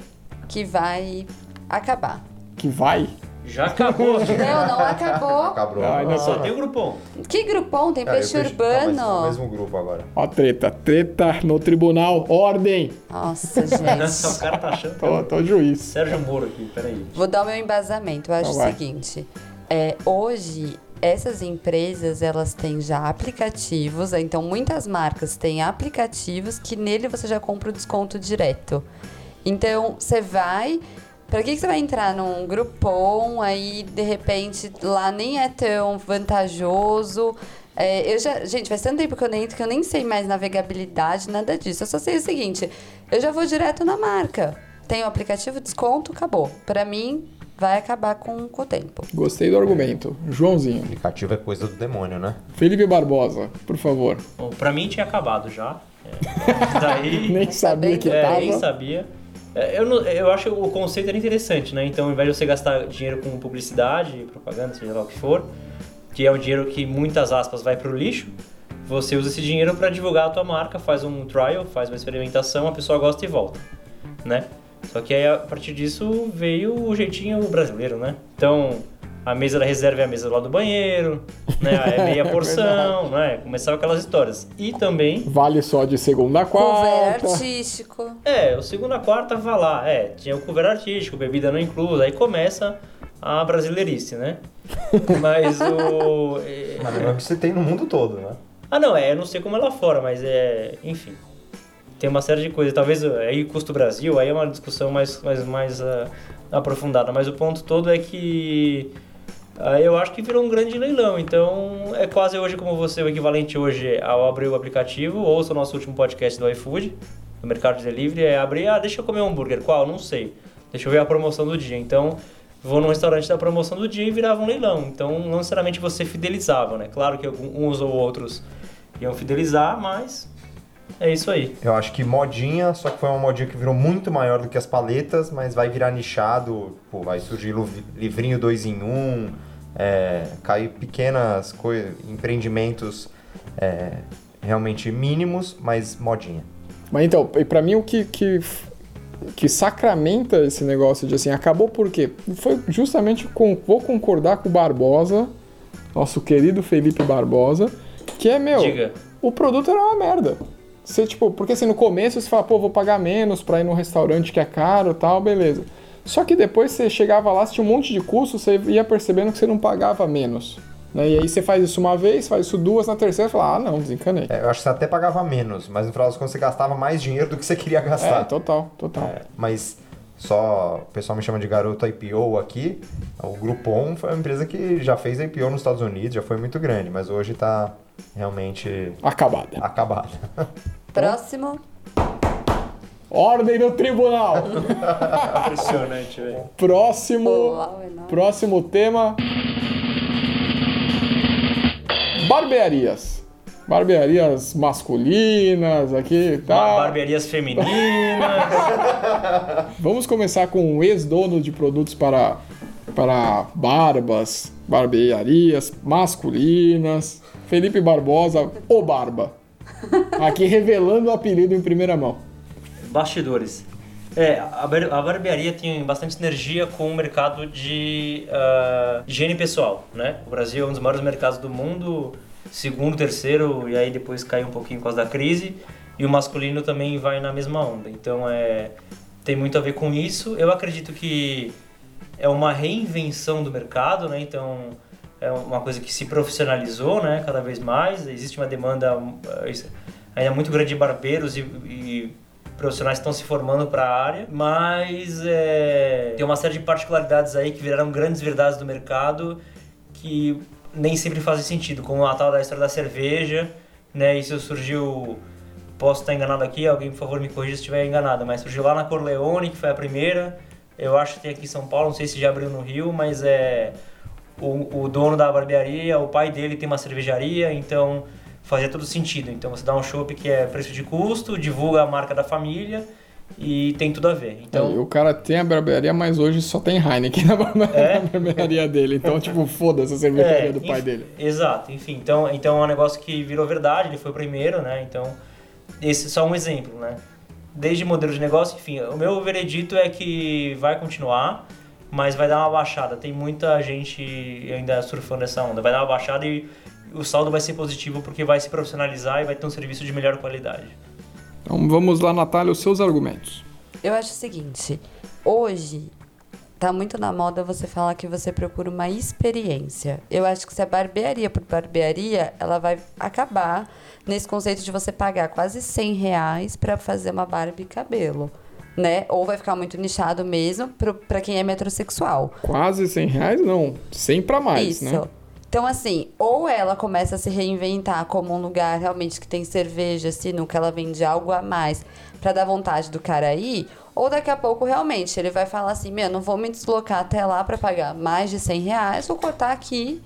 S3: que vai acabar.
S1: Que vai?
S4: Já acabou.
S3: Não, não acabou. [LAUGHS]
S2: Acabou.
S1: Ah, ainda
S4: Só tem o grupão.
S3: Que grupão? Tem
S2: É,
S3: peixe
S2: eu peixe- tá, mas
S3: urbano.
S2: no mesmo grupo agora.
S1: Ó, treta. Treta no tribunal. Ordem.
S3: Nossa, [LAUGHS]
S4: o
S3: gente.
S4: cara tá achando. que
S1: Tô,
S4: é
S1: tô juiz.
S4: Sérgio Moro aqui, peraí.
S3: Vou dar o meu embasamento. Eu acho
S1: Então
S3: o
S1: vai.
S3: seguinte. É, hoje, essas empresas, elas têm já aplicativos. Então, muitas marcas têm aplicativos que nele você já compra o desconto direto. Então, você vai... Pra que, que você vai entrar num grupom, aí, de repente, lá nem é tão vantajoso... É, eu já, gente, faz tanto tempo que eu nem entro que eu nem sei mais navegabilidade, nada disso. Eu só sei o seguinte: eu já vou direto na marca. Tem o aplicativo, desconto, acabou. Pra mim, vai acabar com, com o tempo.
S1: Gostei do argumento. Joãozinho.
S2: Aplicativo é coisa do demônio, né?
S1: Felipe Barbosa, por favor.
S4: Bom, pra mim tinha acabado já. É, [LAUGHS] daí.
S1: Nem sabia que
S3: bem?
S4: É,
S1: tava.
S4: nem sabia. É, Eu, não- eu acho que o conceito era interessante, né? Então, ao invés de você gastar dinheiro com publicidade, propaganda, seja lá o que for, que é um dinheiro que, muitas aspas, vai pro lixo, você usa esse dinheiro para divulgar a tua marca, faz um trial, faz uma experimentação, a pessoa gosta e volta, né? Só que aí, a partir disso, veio o jeitinho brasileiro, né? Então, a mesa da reserva é a mesa lado do banheiro, né? É meia [LAUGHS]
S1: É
S4: porção, né? Começava aquelas histórias. E também
S1: Vale só de segunda a
S3: Cover
S1: quarta.
S3: artístico.
S4: é, o segunda quarta vai lá, é, tinha o cover artístico, bebida não inclusa, aí começa a brasileirice, né? [LAUGHS] Mas o. [LAUGHS] é-
S2: Mas não é o que você tem no mundo todo, né?
S4: Ah não, é, eu não sei como é lá fora, mas é. Enfim. Tem uma série de coisas. Talvez aí custo Brasil, aí é uma discussão mais, mais, mais ah, aprofundada. Mas o ponto todo é que. Eu acho que virou um grande leilão. Então é quase hoje como você, o equivalente hoje ao abrir o aplicativo, ouça o nosso último podcast do iFood, do Mercado de Delivery, é abrir, ah, deixa eu comer um hambúrguer. Qual? Não sei. Deixa eu ver a promoção do dia. Então, vou num restaurante da promoção do dia e virava um leilão. Então, não necessariamente você fidelizava, né? Claro que uns ou outros iam fidelizar, mas é isso aí.
S2: Eu acho que modinha, só que foi uma modinha que virou muito maior do que as paletas, mas vai virar nichado, pô, vai surgir livrinho 2 em 1, um, é, cair pequenas coi- empreendimentos é, realmente mínimos, mas modinha.
S1: Mas então, e pra mim o que, que, que sacramenta esse negócio de assim, acabou por quê? Foi justamente com. Vou concordar com o Barbosa, nosso querido Felipe Barbosa, que é, meu,
S4: Diga.
S1: o produto era uma merda. Você, tipo, porque assim, no começo você fala, pô, vou pagar menos pra ir num restaurante que é caro tal, beleza. Só que depois você chegava lá, você tinha um monte de custo, você ia percebendo que você não pagava menos. Né? E aí você faz isso uma vez, faz isso duas, na terceira você fala, ah, não, desencanei.
S2: É, eu acho que você até pagava menos, mas no final das contas você gastava mais dinheiro do que você queria gastar.
S1: É, total, total.
S2: É, mas só o pessoal me chama de garoto IPO aqui. O Groupon foi uma empresa que já fez IPO nos Estados Unidos, já foi muito grande, mas hoje tá realmente
S1: Acabada.
S2: acabada. [LAUGHS]
S3: Próximo.
S1: Ordem no tribunal. [LAUGHS]
S4: Impressionante, velho.
S1: Próximo,
S3: Olá, enorme.
S1: próximo tema. Barbearias. Barbearias masculinas aqui, tá?
S4: Barbearias femininas. [LAUGHS]
S1: Vamos começar com o ex-dono de produtos para, para barbas, barbearias masculinas. Felipe Barbosa, o Barba. Aqui revelando o apelido em primeira mão.
S4: Bastidores. É, a, bar- a barbearia tem bastante sinergia com o mercado de ah, higiene pessoal, né? O Brasil é um dos maiores mercados do mundo, segundo, terceiro, e aí depois caiu um pouquinho por causa da crise. E o masculino também vai na mesma onda. Então, é, tem muito a ver com isso. Eu acredito que é uma reinvenção do mercado, né? Então, é uma coisa que se profissionalizou, né? Cada vez mais. Existe uma demanda eh, ainda muito grande de barbeiros e, e profissionais estão se formando para a área, mas é, tem uma série de particularidades aí que viraram grandes verdades do mercado que nem sempre fazem sentido, como a tal da história da cerveja, né? Isso surgiu, posso estar enganado aqui, alguém por favor me corrija se estiver enganado, mas surgiu lá na Corleone, que foi a primeira, eu acho que tem aqui em São Paulo, não sei se já abriu no Rio, mas é o, o dono da barbearia, o pai dele tem uma cervejaria, então fazia todo sentido. Então você dá um chopp que é preço de custo, divulga a marca da família e tem tudo a ver.
S1: Então,
S4: Então,
S1: o cara tem a barbearia, mas hoje só tem Heineken [LAUGHS] na barbe-
S4: É?
S1: na barbearia dele. Então, tipo, foda-se a cervejaria do pai
S4: enf-
S1: dele.
S4: Exato, enfim, então, então é um negócio que virou verdade, ele foi o primeiro, né? Então, esse é só um exemplo, né? Desde modelo de negócio, enfim, o meu veredito é que vai continuar, mas vai dar uma baixada. Tem muita gente ainda surfando essa onda. Vai dar uma baixada e o saldo vai ser positivo porque vai se profissionalizar e vai ter um serviço de melhor qualidade.
S1: Então, vamos lá, Natália, os seus argumentos.
S3: Eu acho o seguinte, hoje tá muito na moda você falar que você procura uma experiência. Eu acho que se a barbearia por barbearia, ela vai acabar nesse conceito de você pagar quase 100 reais pra fazer uma barba e cabelo, né? Ou vai ficar muito nichado mesmo pra quem é metrosexual.
S1: Quase 100 reais, não. 100 pra mais,
S3: Isso.
S1: né?
S3: Então, assim, ou ela começa a se reinventar como um lugar realmente que tem cerveja, sinuca, ela vende algo a mais pra dar vontade do cara ir, ou daqui a pouco realmente ele vai falar assim: meu, não vou me deslocar até lá pra pagar mais de 100 reais, vou cortar aqui.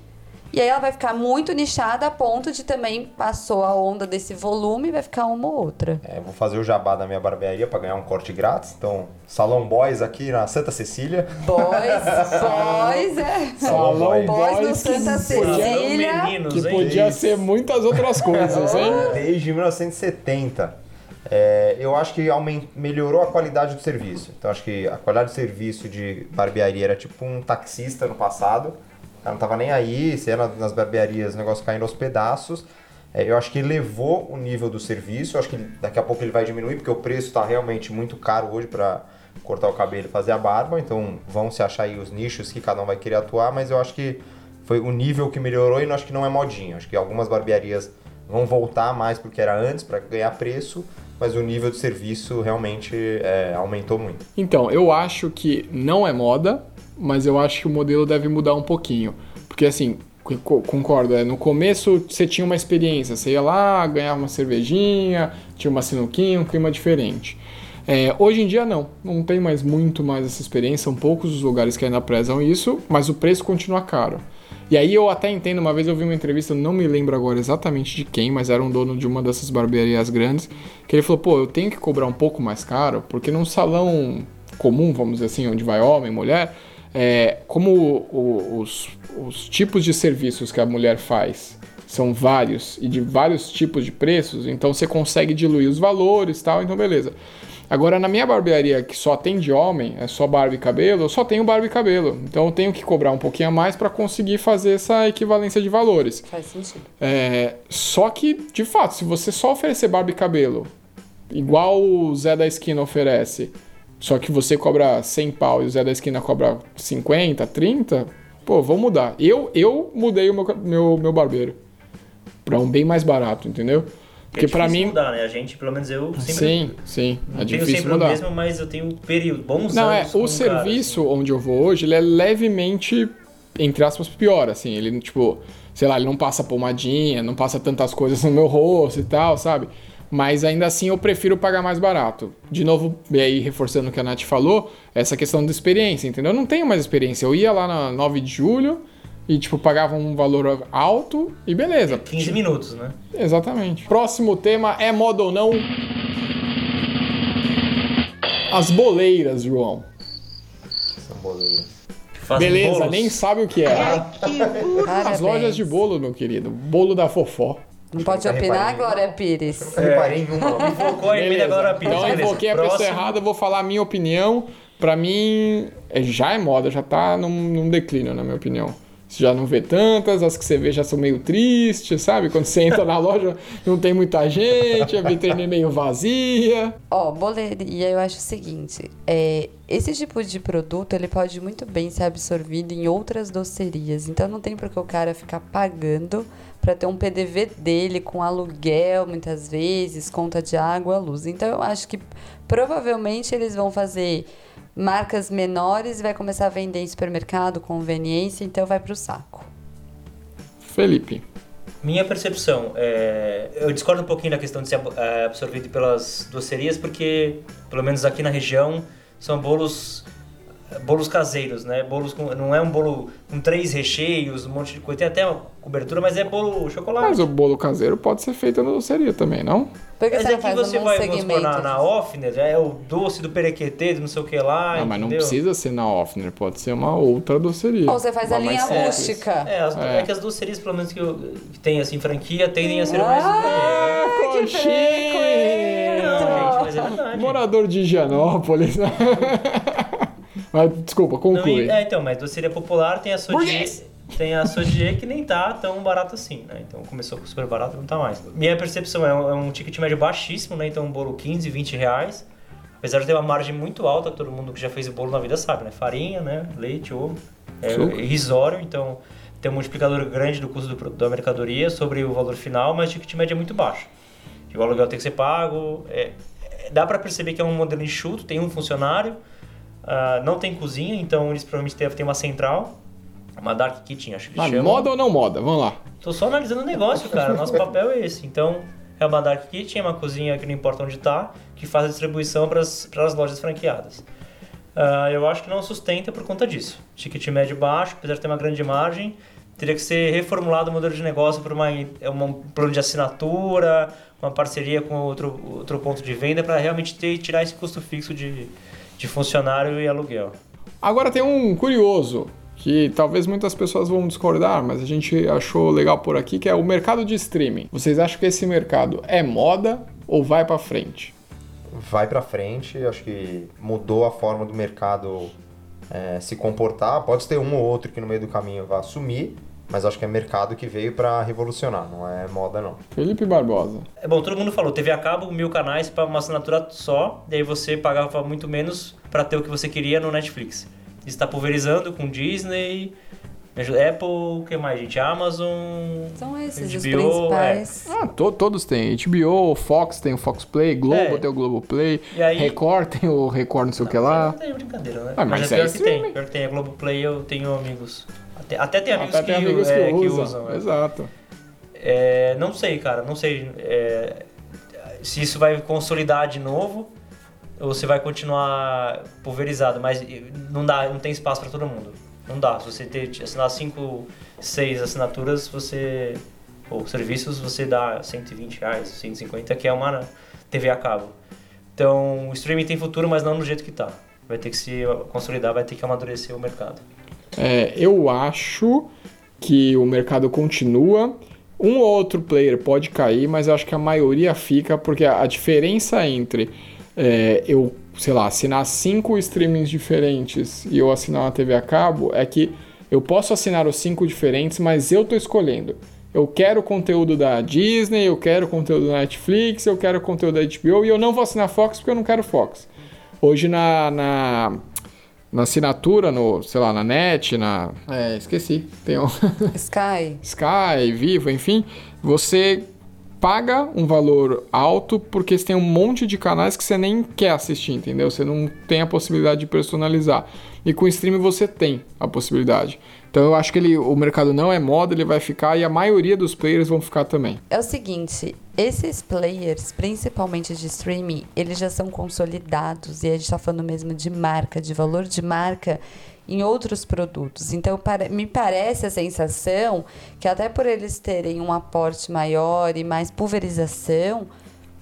S3: E aí ela vai ficar muito nichada a ponto de também passou a onda desse volume e vai ficar uma ou outra.
S2: É, vou fazer o jabá da minha barbearia para ganhar um corte grátis. Então, Salão Boys aqui na Santa Cecília.
S3: Boys, [LAUGHS] boys, é.
S1: Salão
S2: Boys.
S3: Boys no Santa Cecília.
S4: Meninos,
S1: Que
S4: hein?
S1: podia ser muitas outras coisas, hein? [LAUGHS]
S2: Desde 1970. É, eu acho que melhorou a qualidade do serviço. Então, acho que a qualidade do serviço de barbearia era tipo um taxista no passado. Cara não tava nem aí, você ia na- nas barbearias, o negócio caindo aos pedaços. É, eu acho que elevou o nível do serviço. Eu acho que daqui a pouco ele vai diminuir, porque o preço está realmente muito caro hoje para cortar o cabelo e fazer a barba. Então, vão se achar aí os nichos que cada um vai querer atuar, mas eu acho que foi o nível que melhorou e eu acho que não é modinha. Acho que algumas barbearias vão voltar mais porque era antes para ganhar preço, mas o nível de serviço realmente é, aumentou muito.
S1: Então, eu acho que não é moda, mas eu acho que o modelo deve mudar um pouquinho. Porque assim, co- concordo, é, no começo você tinha uma experiência, você ia lá, ganhava uma cervejinha, tinha uma sinuquinha, um clima diferente. É, hoje em dia não, não tem mais muito mais essa experiência, são poucos os lugares que ainda prezam isso, mas o preço continua caro. E aí eu até entendo, uma vez eu vi uma entrevista, não me lembro agora exatamente de quem, mas era um dono de uma dessas barbearias grandes, que ele falou, pô, eu tenho que cobrar um pouco mais caro, porque num salão comum, vamos dizer assim, onde vai homem, mulher, é, como o- o- os, os tipos de serviços que a mulher faz são vários e de vários tipos de preços, então você consegue diluir os valores e tal, então beleza. Agora, na minha barbearia, que só tem de homem, é só barba e cabelo, eu só tenho barba e cabelo. Então eu tenho que cobrar um pouquinho a mais para conseguir fazer essa equivalência de valores.
S3: Faz sentido.
S1: É, só que, de fato, se você só oferecer barba e cabelo, igual o Zé da Esquina oferece, só que você cobra 100 pau e o Zé da Esquina cobra 50, 30, pô, vamos mudar. Eu, eu mudei o meu, meu, meu barbeiro para um bem mais barato, entendeu? Porque
S4: é difícil
S1: mim.
S4: mudar, né? A gente, pelo menos eu sempre
S1: Sim, sim, é
S4: tenho
S1: difícil
S4: sempre
S1: mudar.
S4: o mesmo, mas eu tenho período, bons
S1: Não, é, o serviço onde eu vou hoje, ele é levemente, entre aspas, pior, assim. Ele, tipo, sei lá, ele não passa pomadinha, não passa tantas coisas no meu rosto e tal, sabe? Mas ainda assim eu prefiro pagar mais barato. De novo, e aí reforçando o que a Nath falou, essa questão da experiência, entendeu? Eu não tenho mais experiência. Eu ia lá na 9 de julho e, tipo, pagava um valor alto e beleza.
S4: 15 minutos, né?
S1: Exatamente. Próximo tema é moda ou não? As boleiras, João.
S2: São boleiras.
S4: Que fazem
S1: Beleza,
S4: bolos.
S1: nem sabe o que é. As
S3: Parabéns.
S1: lojas de bolo, meu querido. Bolo da fofó.
S3: Não pode opinar. Glória Pires?
S2: Eu reparei em uma.
S4: Focou em mim agora, Pires.
S1: Então eu
S4: Beleza.
S1: invoquei a pessoa errada, eu vou falar a minha opinião. Pra mim, é- já é moda, já tá num, num declínio, na minha opinião. Você já não vê tantas, as que você vê já são meio tristes, sabe? Quando você entra na loja, não tem muita gente, a vitrine é meio vazia.
S3: Ó, boleria, eu acho o seguinte, é, esse tipo de produto, ele pode muito bem ser absorvido em outras docerias, então não tem por que o cara ficar pagando para ter um PDV dele com aluguel, muitas vezes, conta de água, luz. Então eu acho que provavelmente eles vão fazer marcas menores e vai começar a vender em supermercado, conveniência, então vai pro saco.
S1: Felipe.
S4: Minha percepção, é, eu discordo um pouquinho da questão de ser é, absorvido pelas docerias, porque, pelo menos aqui na região, são bolos bolos caseiros, né? Bolos com, não é um bolo com três recheios, um monte de coisa. Tem até uma cobertura, mas é bolo chocolate.
S1: Mas o bolo caseiro pode ser feito na doceria também, não?
S3: Por que
S4: Mas
S3: não
S4: aqui você
S3: um
S4: vai vamos supor,
S3: segmento?
S4: na, na Offner, é o doce do perequetê, do não sei o que lá,
S1: Ah, mas não
S4: entendeu?
S1: precisa ser na Offner, pode ser uma outra doceria.
S3: Ou você faz a linha rústica.
S4: É, as,
S1: É.
S4: é. que as docerias, pelo menos que, eu, que tem assim franquia, tendem a ser
S3: Ah,
S4: mais.
S1: Ah,
S3: que
S1: coxinha!
S4: Não, gente, mas é verdade.
S1: Morador de Higienópolis. né? [LAUGHS] Mas, desculpa,
S4: Não,
S1: conclui.
S4: e- é, então, mas doceria popular tem a Sodier, tem a Sodier que nem tá tão barato assim, né? Então começou com super barato, não tá mais. Minha percepção é um, é um ticket médio baixíssimo, né? Então um bolo 15, 20 reais. Apesar de ter uma margem muito alta, todo mundo que já fez o bolo na vida sabe, né? Farinha, né? Leite, ovo. É
S1: Suco.
S4: irrisório, então tem um multiplicador grande do custo do, da mercadoria sobre o valor final, mas o ticket médio é muito baixo. E o aluguel tem que ser pago. é- é- dá para perceber que é um modelo enxuto, tem um funcionário, ah, não tem cozinha, então eles provavelmente devem ter uma central, uma dark kitchen, acho que
S1: Mas
S4: eles chamam.
S1: moda ou não moda? Vamos lá.
S4: Tô só analisando o negócio, cara. Nosso [LAUGHS] papel é esse. Então, é uma dark kitchen, é uma cozinha que não importa onde tá, que faz a distribuição para as lojas franqueadas. Ah, eu acho que não sustenta por conta disso. Ticket médio baixo, apesar de ter uma grande margem, teria que ser reformulado o modelo de negócio para uma, é uma- um plano de assinatura, uma parceria com outro, outro ponto de venda para realmente ter, tirar esse custo fixo de, de funcionário e aluguel.
S1: Agora tem um curioso, que talvez muitas pessoas vão discordar, mas a gente achou legal por aqui, que é o mercado de streaming. Vocês acham que esse mercado é moda ou vai pra frente?
S2: vai pra frente, acho que mudou a forma do mercado é, se comportar. Pode ter um ou outro que no meio do caminho vai assumir, mas acho que é mercado que veio pra revolucionar, não é moda não.
S1: Felipe Barbosa.
S4: É bom, todo mundo falou, TV a cabo, mil canais para uma assinatura só, daí você pagava muito menos para ter o que você queria no Netflix. Isso está pulverizando com Disney, Apple, o que mais, gente? Amazon.
S3: São esses os
S4: HBO,
S3: principais.
S1: Ah, to- todos têm. HBO, Fox tem o Fox Play, Globo
S4: É.
S1: tem o Globo Play,
S4: aí-
S1: Record tem o Record não sei o que lá.
S4: Não tem brincadeira, né?
S1: Ah,
S4: mas,
S1: mas
S4: é
S1: é
S4: pior que tem. Pior que tem. A Globoplay eu tenho amigos. Até, tem amigos,
S1: Até tem
S4: que,
S1: amigos que,
S4: é, que
S1: usam.
S4: usam. é.
S1: Exato.
S4: É, não sei, cara, não sei é, se isso vai consolidar de novo ou se vai continuar pulverizado, mas não dá, não tem espaço para todo mundo. Não dá. Se você ter, assinar 5, 6 assinaturas, você ou serviços, você dá 120 reais, 150, que é uma TV a cabo. Então, o streaming tem futuro, mas não no jeito que tá. Vai ter que se consolidar, vai ter que amadurecer o mercado.
S1: É, eu acho que o mercado continua. Um ou outro player pode cair, mas eu acho que a maioria fica, porque a, a diferença entre é, eu, sei lá, assinar cinco streamings diferentes e eu assinar uma TV a cabo é que eu posso assinar os cinco diferentes, mas eu tô escolhendo. Eu quero conteúdo da Disney, eu quero conteúdo da Netflix, eu quero conteúdo da HBO e eu não vou assinar Fox porque eu não quero Fox. Hoje na, na, na assinatura, no, sei lá, na net, na. É, esqueci. Tem um [LAUGHS]
S3: Sky.
S1: Sky, Vivo, enfim. Você paga um valor alto porque você tem um monte de canais que você nem quer assistir, entendeu? Você não tem a possibilidade de personalizar. E com o streaming você tem a possibilidade. Então eu acho que ele, o mercado não é moda, ele vai ficar e a maioria dos players vão ficar também.
S3: É o seguinte, esses players, principalmente de streaming, eles já são consolidados e a gente está falando mesmo de marca, de valor de marca em outros produtos. Então, para, me parece a sensação que até por eles terem um aporte maior e mais pulverização,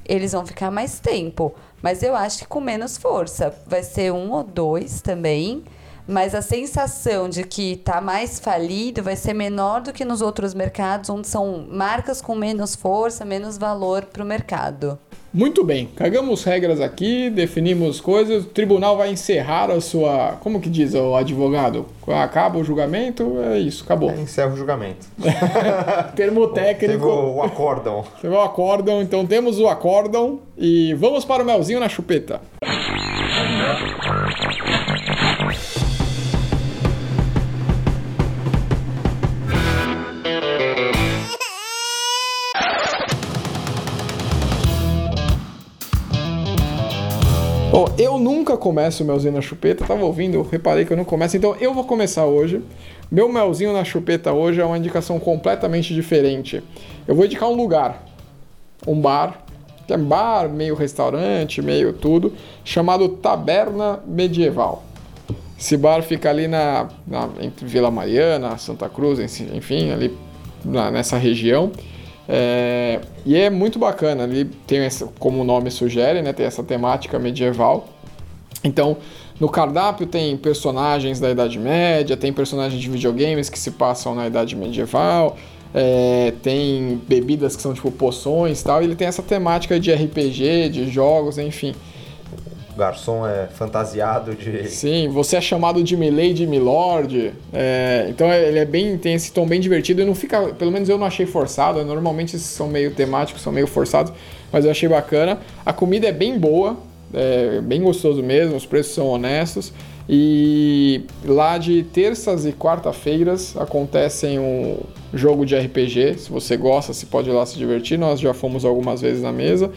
S3: eles vão ficar mais tempo. Mas eu acho que com menos força. Vai ser um ou dois também. Mas a sensação de que está mais falido vai ser menor do que nos outros mercados, onde são marcas com menos força, menos valor para o mercado.
S1: Muito bem, cagamos regras aqui, definimos coisas, o tribunal vai encerrar a sua. Como que diz o advogado? Acaba o julgamento, é isso, acabou.
S2: É, encerra o julgamento. [LAUGHS]
S1: Termo técnico.
S2: Teve o, acórdão.
S1: Teve o acórdão, então temos o acórdão e vamos para o melzinho na chupeta. Nunca começo o melzinho na chupeta, tava ouvindo, reparei que eu não começo, então eu vou começar hoje. Meu melzinho na chupeta hoje é uma indicação completamente diferente. Eu vou indicar um lugar, um bar, que é bar, meio restaurante, meio tudo, chamado Taberna Medieval. Esse bar fica ali na, na entre Vila Mariana, Santa Cruz, enfim, ali na, nessa região. É, e é muito bacana, ali tem essa, como o nome sugere, né, tem essa temática medieval. Então, no cardápio tem personagens da Idade Média, tem personagens de videogames que se passam na Idade Medieval, é, tem bebidas que são tipo poções e tal. E ele tem essa temática de RPG, de jogos, enfim.
S2: O garçom é fantasiado de.
S1: Sim, você é chamado de Milady Milord. É, então ele é bem. tem esse tom bem divertido e não fica. Pelo menos eu não achei forçado. Normalmente são meio temáticos, são meio forçados, mas eu achei bacana. A comida é bem boa, é bem gostoso mesmo, os preços são honestos. E lá de terças e quarta-feiras acontecem um jogo de RPG. Se você gosta, você pode ir lá se divertir. Nós já fomos algumas vezes na mesa.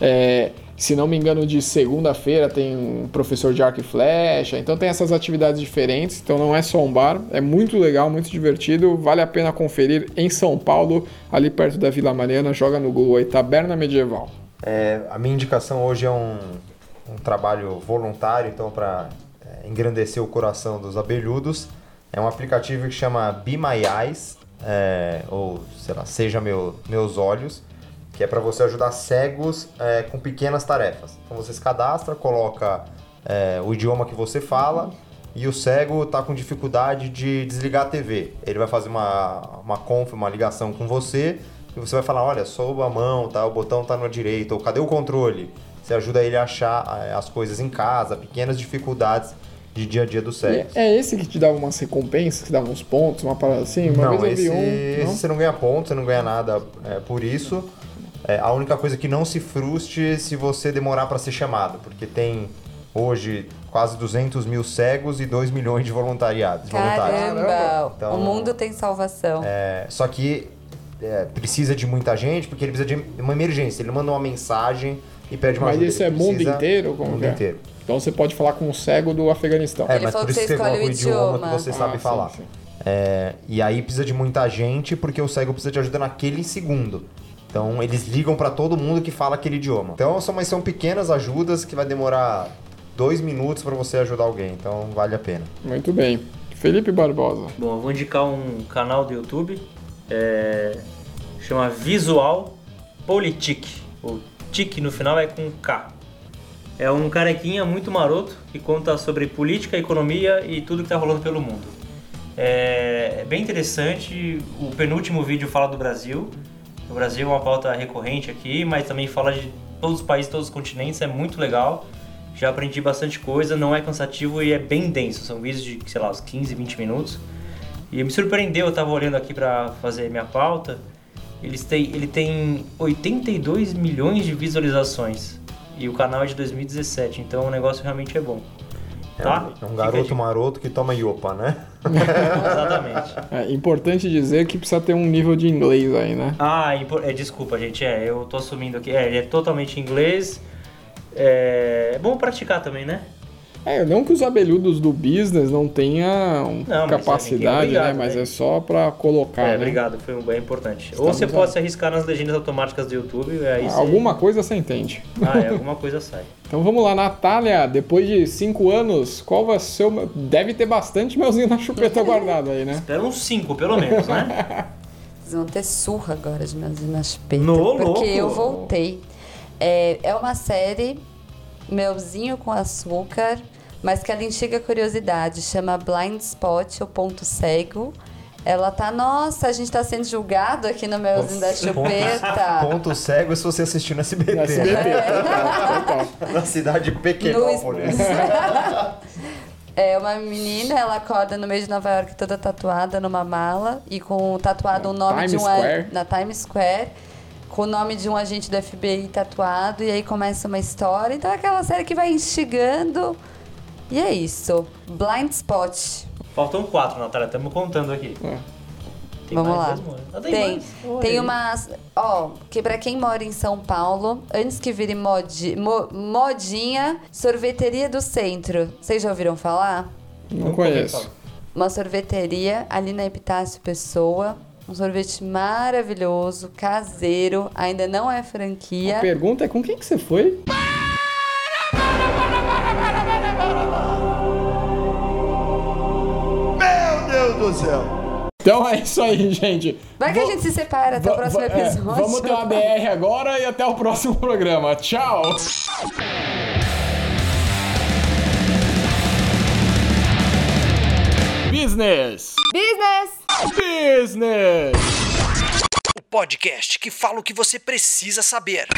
S1: É, se não me engano, de segunda-feira tem um professor de arco e flecha. Então tem essas atividades diferentes. Então não é só um bar. É muito legal, muito divertido. Vale a pena conferir em São Paulo, ali perto da Vila Mariana. Joga no Google aí, Taberna Medieval.
S2: É, a minha indicação hoje é um, um trabalho voluntário, então para é, engrandecer o coração dos abelhudos. É um aplicativo que chama Be My Eyes, é, ou sei lá, Seja meu, Meus Olhos que é para você ajudar cegos é, com pequenas tarefas. Então você se cadastra, coloca é, o idioma que você fala e o cego está com dificuldade de desligar a TV. Ele vai fazer uma, uma conf, uma ligação com você e você vai falar, olha, soba a mão, tá? o botão está na direita, ou cadê o controle? Você ajuda ele a achar é, as coisas em casa, pequenas dificuldades de dia a dia do cego.
S1: É esse que te dava umas recompensas, que dava uns pontos, uma parada assim? Uma
S2: não,
S1: vez
S2: esse,
S1: eu vi um.
S2: esse
S1: Não?
S2: você não ganha ponto, você não ganha nada é, por isso. É, a única coisa que não se frustre se você demorar para ser chamado, porque tem hoje quase 200 mil cegos e 2 milhões de voluntariados. voluntários.
S3: Caramba!
S2: Então-
S3: o mundo tem salvação.
S2: É, só que é, precisa de muita gente, porque ele precisa de uma emergência. Ele manda uma mensagem e pede uma
S1: Mas
S2: ajuda.
S1: isso é mundo inteiro? Como
S2: mundo
S1: é?
S2: inteiro.
S1: Então você pode falar com um cego do Afeganistão.
S2: É,
S3: Ele
S2: mas
S3: falou
S2: por
S3: que
S2: isso
S3: você
S2: que você
S3: escolhe o
S2: idioma que você
S1: Ah,
S2: sabe
S1: sim,
S2: falar.
S1: sim.
S2: É, e aí precisa de muita gente, porque o cego precisa de ajuda naquele segundo. Então eles ligam para todo mundo que fala aquele idioma. Então são, mas são pequenas ajudas que vai demorar dois minutos para você ajudar alguém. Então vale a pena.
S1: Muito bem. Felipe Barbosa.
S4: Bom, eu vou indicar um canal do YouTube, é, chama Visual Politic. O tic no final é com K. É um carequinha muito maroto que conta sobre política, economia e tudo que tá rolando pelo mundo. É, é bem interessante. O penúltimo vídeo fala do Brasil. O Brasil é uma pauta recorrente aqui, mas também fala de todos os países, todos os continentes. É muito legal. Já aprendi bastante coisa, não é cansativo e é bem denso. São vídeos de, sei lá, uns 15, 20 minutos. E me surpreendeu, eu tava olhando aqui para fazer minha pauta. Eles têm, ele tem 82 milhões de visualizações. E o canal é de 2017, então o negócio realmente é bom.
S2: É
S4: Tá?
S2: um, é um garoto
S4: dica.
S2: maroto que toma iopa, né? [LAUGHS]
S4: Exatamente.
S1: É importante dizer que precisa ter um nível de inglês aí, né?
S4: Ah, impo- é, desculpa, gente. É, eu tô assumindo aqui. É, ele é totalmente inglês. É, é bom praticar também, né?
S1: É, não que os abelhudos do business não tenham
S4: Não, é,
S1: capacidade,
S4: é obrigado,
S1: né? Mas
S4: né?
S1: é só pra colocar,
S4: É,
S1: né?
S4: obrigado, foi um bem importante. Ou
S1: Estamos
S4: você
S1: a-
S4: pode se arriscar nas legendas automáticas do YouTube, aí você-
S1: Alguma coisa você entende.
S4: Ah, é, [LAUGHS] alguma coisa sai.
S1: Então vamos lá, Natália, depois de cinco anos, qual vai ser o meu... Deve ter bastante melzinho na chupeta [LAUGHS] guardado aí, né?
S4: Espera uns 5, pelo menos, né? [LAUGHS]
S3: Vocês vão ter surra agora de melzinho na chupeta.
S4: No
S3: porque
S4: louco.
S3: eu voltei. É, é uma série Melzinho com Açúcar, mas que ela instiga a curiosidade. Chama Blind Spot, o ponto cego. Ela tá, nossa, a gente tá sendo julgado aqui no Melzinho da Chupeta. [LAUGHS]
S2: Ponto cego é se você assistir no SBT.
S1: No SBT, total.
S2: Na cidade
S3: No
S2: Pequenópolis. [LAUGHS]
S3: É uma menina, ela acorda no meio de Nova York toda tatuada numa mala e com tatuado o nome
S1: Times
S3: de um
S1: Square.
S3: na Times Square, com o nome de um agente do FBI tatuado e aí começa uma história. Então é aquela série que vai instigando. E é isso. Blind Spot.
S4: Faltam 4, Natália, estamos contando aqui.
S1: É.
S4: Tem
S3: Vamos
S4: mais
S3: lá.
S4: mesmo? Ah,
S3: Tem,
S4: mais.
S3: Tem
S4: aí.
S3: umas. Ó, que pra quem mora em São Paulo, antes que vire modi, mo- modinha, sorveteria do centro. Vocês já ouviram falar?
S1: Não
S4: ouvi
S1: conheço.
S4: falar.
S3: Uma sorveteria ali na Epitácio Pessoa. Um sorvete maravilhoso, caseiro, ainda não é franquia.
S1: A pergunta é com quem que você foi?
S2: Meu do céu.
S1: Então é isso aí, gente.
S3: Vai que a gente se separa até o próximo
S1: é,
S3: episódio.
S1: vamos ter uma BR agora e até o próximo [LAUGHS] programa. Tchau! Business!
S3: Business!
S1: Business!
S5: O podcast que fala o que você precisa saber.